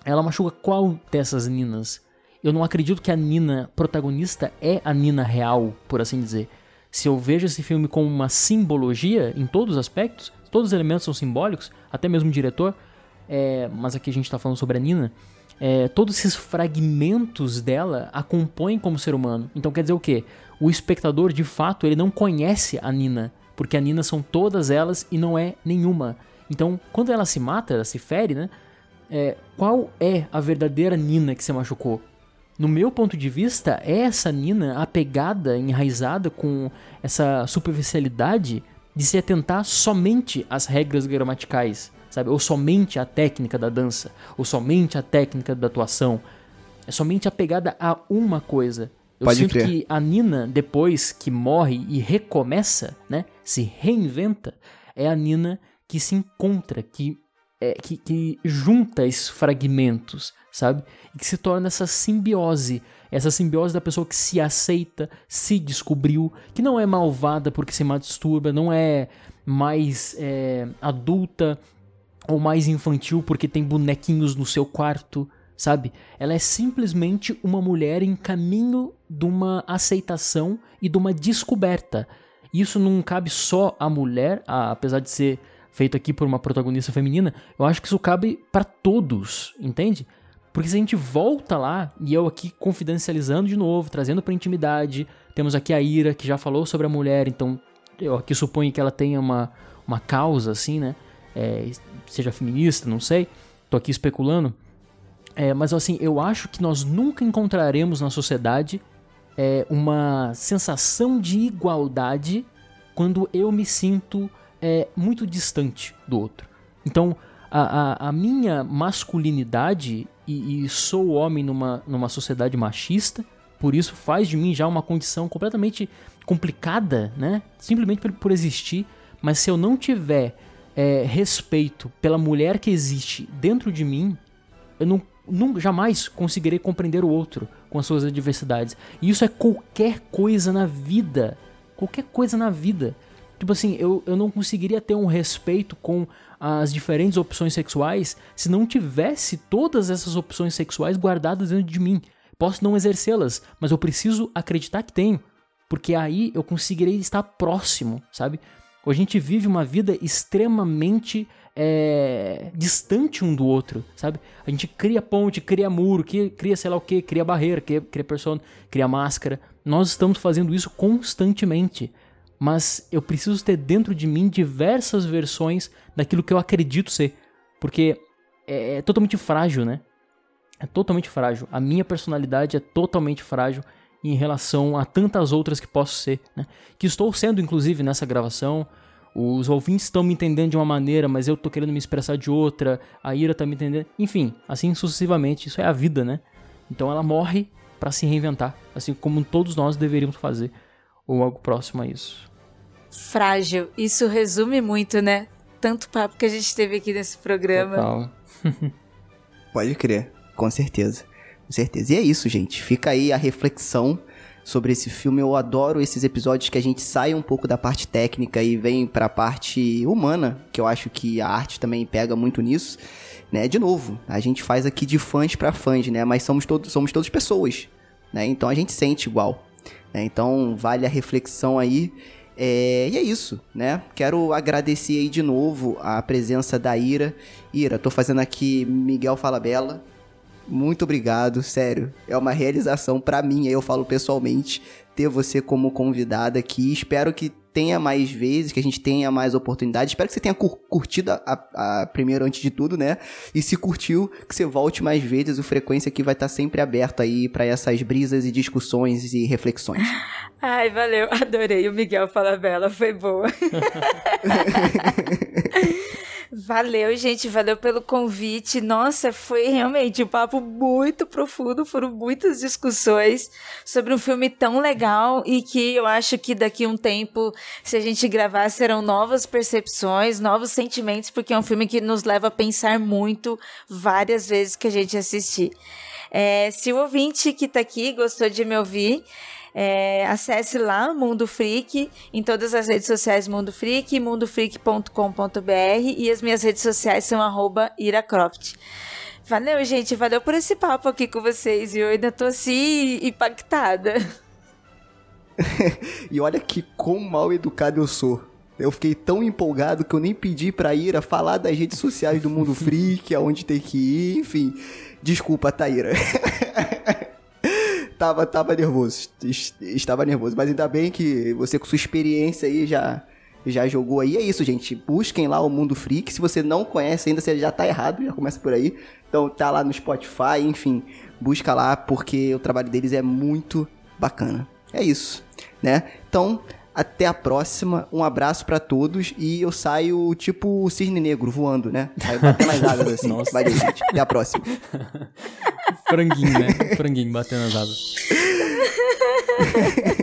ela machuca qual dessas Ninas? Eu não acredito que a Nina protagonista é a Nina real, por assim dizer. Se eu vejo esse filme como uma simbologia em todos os aspectos, todos os elementos são simbólicos, até mesmo o diretor, é, mas aqui a gente está falando sobre a Nina, é, todos esses fragmentos dela a compõem como ser humano. Então quer dizer o quê? O espectador, de fato, ele não conhece a Nina, porque a Nina são todas elas e não é nenhuma. Então, quando ela se mata, ela se fere, né? É, qual é a verdadeira Nina que se machucou? No meu ponto de vista, é essa Nina apegada, enraizada com essa superficialidade de se atentar somente às regras gramaticais, sabe? Ou somente à técnica da dança, ou somente à técnica da atuação. É somente apegada a uma coisa. Eu Pode sinto crer. que a Nina, depois que morre e recomeça, né? Se reinventa, é a Nina que se encontra, que é, que, que junta esses fragmentos, sabe? E que se torna essa simbiose. Essa simbiose da pessoa que se aceita, se descobriu, que não é malvada porque se masturba, não é mais é, adulta ou mais infantil porque tem bonequinhos no seu quarto, sabe? Ela é simplesmente uma mulher em caminho de uma aceitação e de uma descoberta. Isso não cabe só à mulher, apesar de ser feito aqui por uma protagonista feminina, eu acho que isso cabe para todos, entende? Porque se a gente volta lá, e eu aqui confidencializando de novo, trazendo pra intimidade, temos aqui a Ira, que já falou sobre a mulher, então eu aqui suponho que ela tenha uma, uma causa, assim, né? É, seja feminista, não sei, tô aqui especulando. É, mas assim, eu acho que nós nunca encontraremos na sociedade é, uma sensação de igualdade quando eu me sinto é muito distante do outro. Então, a, a, a minha masculinidade, e, e, sou homem numa, numa sociedade machista, por isso faz de mim já uma condição completamente complicada, né? Simplesmente por, por existir. Mas se eu não tiver é, respeito pela mulher que existe dentro de mim, eu não, jamais conseguirei compreender o outro com as suas adversidades. E isso é qualquer coisa na vida. Qualquer coisa na vida. Tipo assim, eu, eu não conseguiria ter um respeito com as diferentes opções sexuais se não tivesse todas essas opções sexuais guardadas dentro de mim. Posso não exercê-las, mas eu preciso acreditar que tenho, porque aí eu conseguirei estar próximo, sabe? A gente vive uma vida extremamente é, distante um do outro, sabe? A gente cria ponte, cria muro, cria, sei lá o que, cria barreira, cria, cria persona, cria máscara. Nós estamos fazendo isso constantemente mas eu preciso ter dentro de mim diversas versões daquilo que eu acredito ser. Porque é, é, totalmente frágil, né? É totalmente frágil. A minha personalidade é totalmente frágil em relação a tantas outras que posso ser, né? Que estou sendo, inclusive, nessa gravação. Os ouvintes estão me entendendo de uma maneira, mas eu tô querendo me expressar de outra. A Ira tá me entendendo. Enfim, assim sucessivamente. Isso é a vida, né? Então ela morre para se reinventar, assim como todos nós deveríamos fazer, ou algo próximo a isso frágil. Isso resume muito, né? Tanto papo que a gente teve aqui nesse programa. Total. [LAUGHS] Pode crer, com certeza. Com certeza. E é isso, gente. Fica aí a reflexão sobre esse filme. Eu adoro esses episódios que a gente sai um pouco da parte técnica e vem para a parte humana, que eu acho que a arte também pega muito nisso. Né? De novo, a gente faz aqui de fãs para fãs, né? Mas somos todos somos todos pessoas, né? Então a gente sente igual. Né? Então vale a reflexão aí. É, e é isso, né? Quero agradecer aí de novo a presença da Ira. Ira, tô fazendo aqui Miguel Fala Bela. Muito obrigado, sério. É uma realização para mim, eu falo pessoalmente, ter você como convidada aqui. Espero que tenha mais vezes, que a gente tenha mais oportunidades. Espero que você tenha curtido a, a, primeiro antes de tudo, né? E se curtiu, que você volte mais vezes. O Frequência aqui vai estar sempre aberto aí para essas brisas e discussões e reflexões. [LAUGHS] Ai, valeu. Adorei. O Miguel fala bela, foi boa. [LAUGHS] Valeu, gente, valeu pelo convite. Nossa, foi realmente um papo muito profundo, foram muitas discussões sobre um filme tão legal e que eu acho que daqui um tempo, se a gente gravar, serão novas percepções, novos sentimentos, porque é um filme que nos leva a pensar muito várias vezes que a gente assistir. É, se o ouvinte que está aqui gostou de me ouvir, é, acesse lá Mundo Freak em todas as redes sociais Mundo Freak, mundofreak.com.br e as minhas redes sociais são arroba iracroft. Valeu, gente. Valeu por esse papo aqui com vocês. E eu ainda tô assim impactada. [LAUGHS] e olha que quão mal educado eu sou. Eu fiquei tão empolgado que eu nem pedi pra Ira falar das redes sociais do Mundo [LAUGHS] Freak, aonde tem que ir, enfim. Desculpa, Taíra. [LAUGHS] tava, tava nervoso. Estava nervoso. Mas ainda bem que você, com sua experiência aí, já, já jogou aí. É isso, gente. Busquem lá o Mundo Freak. Se você não conhece ainda, você já tá errado, já começa por aí. Então tá lá no Spotify, enfim. Busca lá, porque o trabalho deles é muito bacana. É isso, né? Então, até a próxima. Um abraço para todos. E eu saio tipo o cisne negro voando, né? Saio batendo nas asas assim. Nossa. Valeu, gente. Até a próxima. [LAUGHS] Franguinho, né? Franguinho batendo nas asas. [LAUGHS]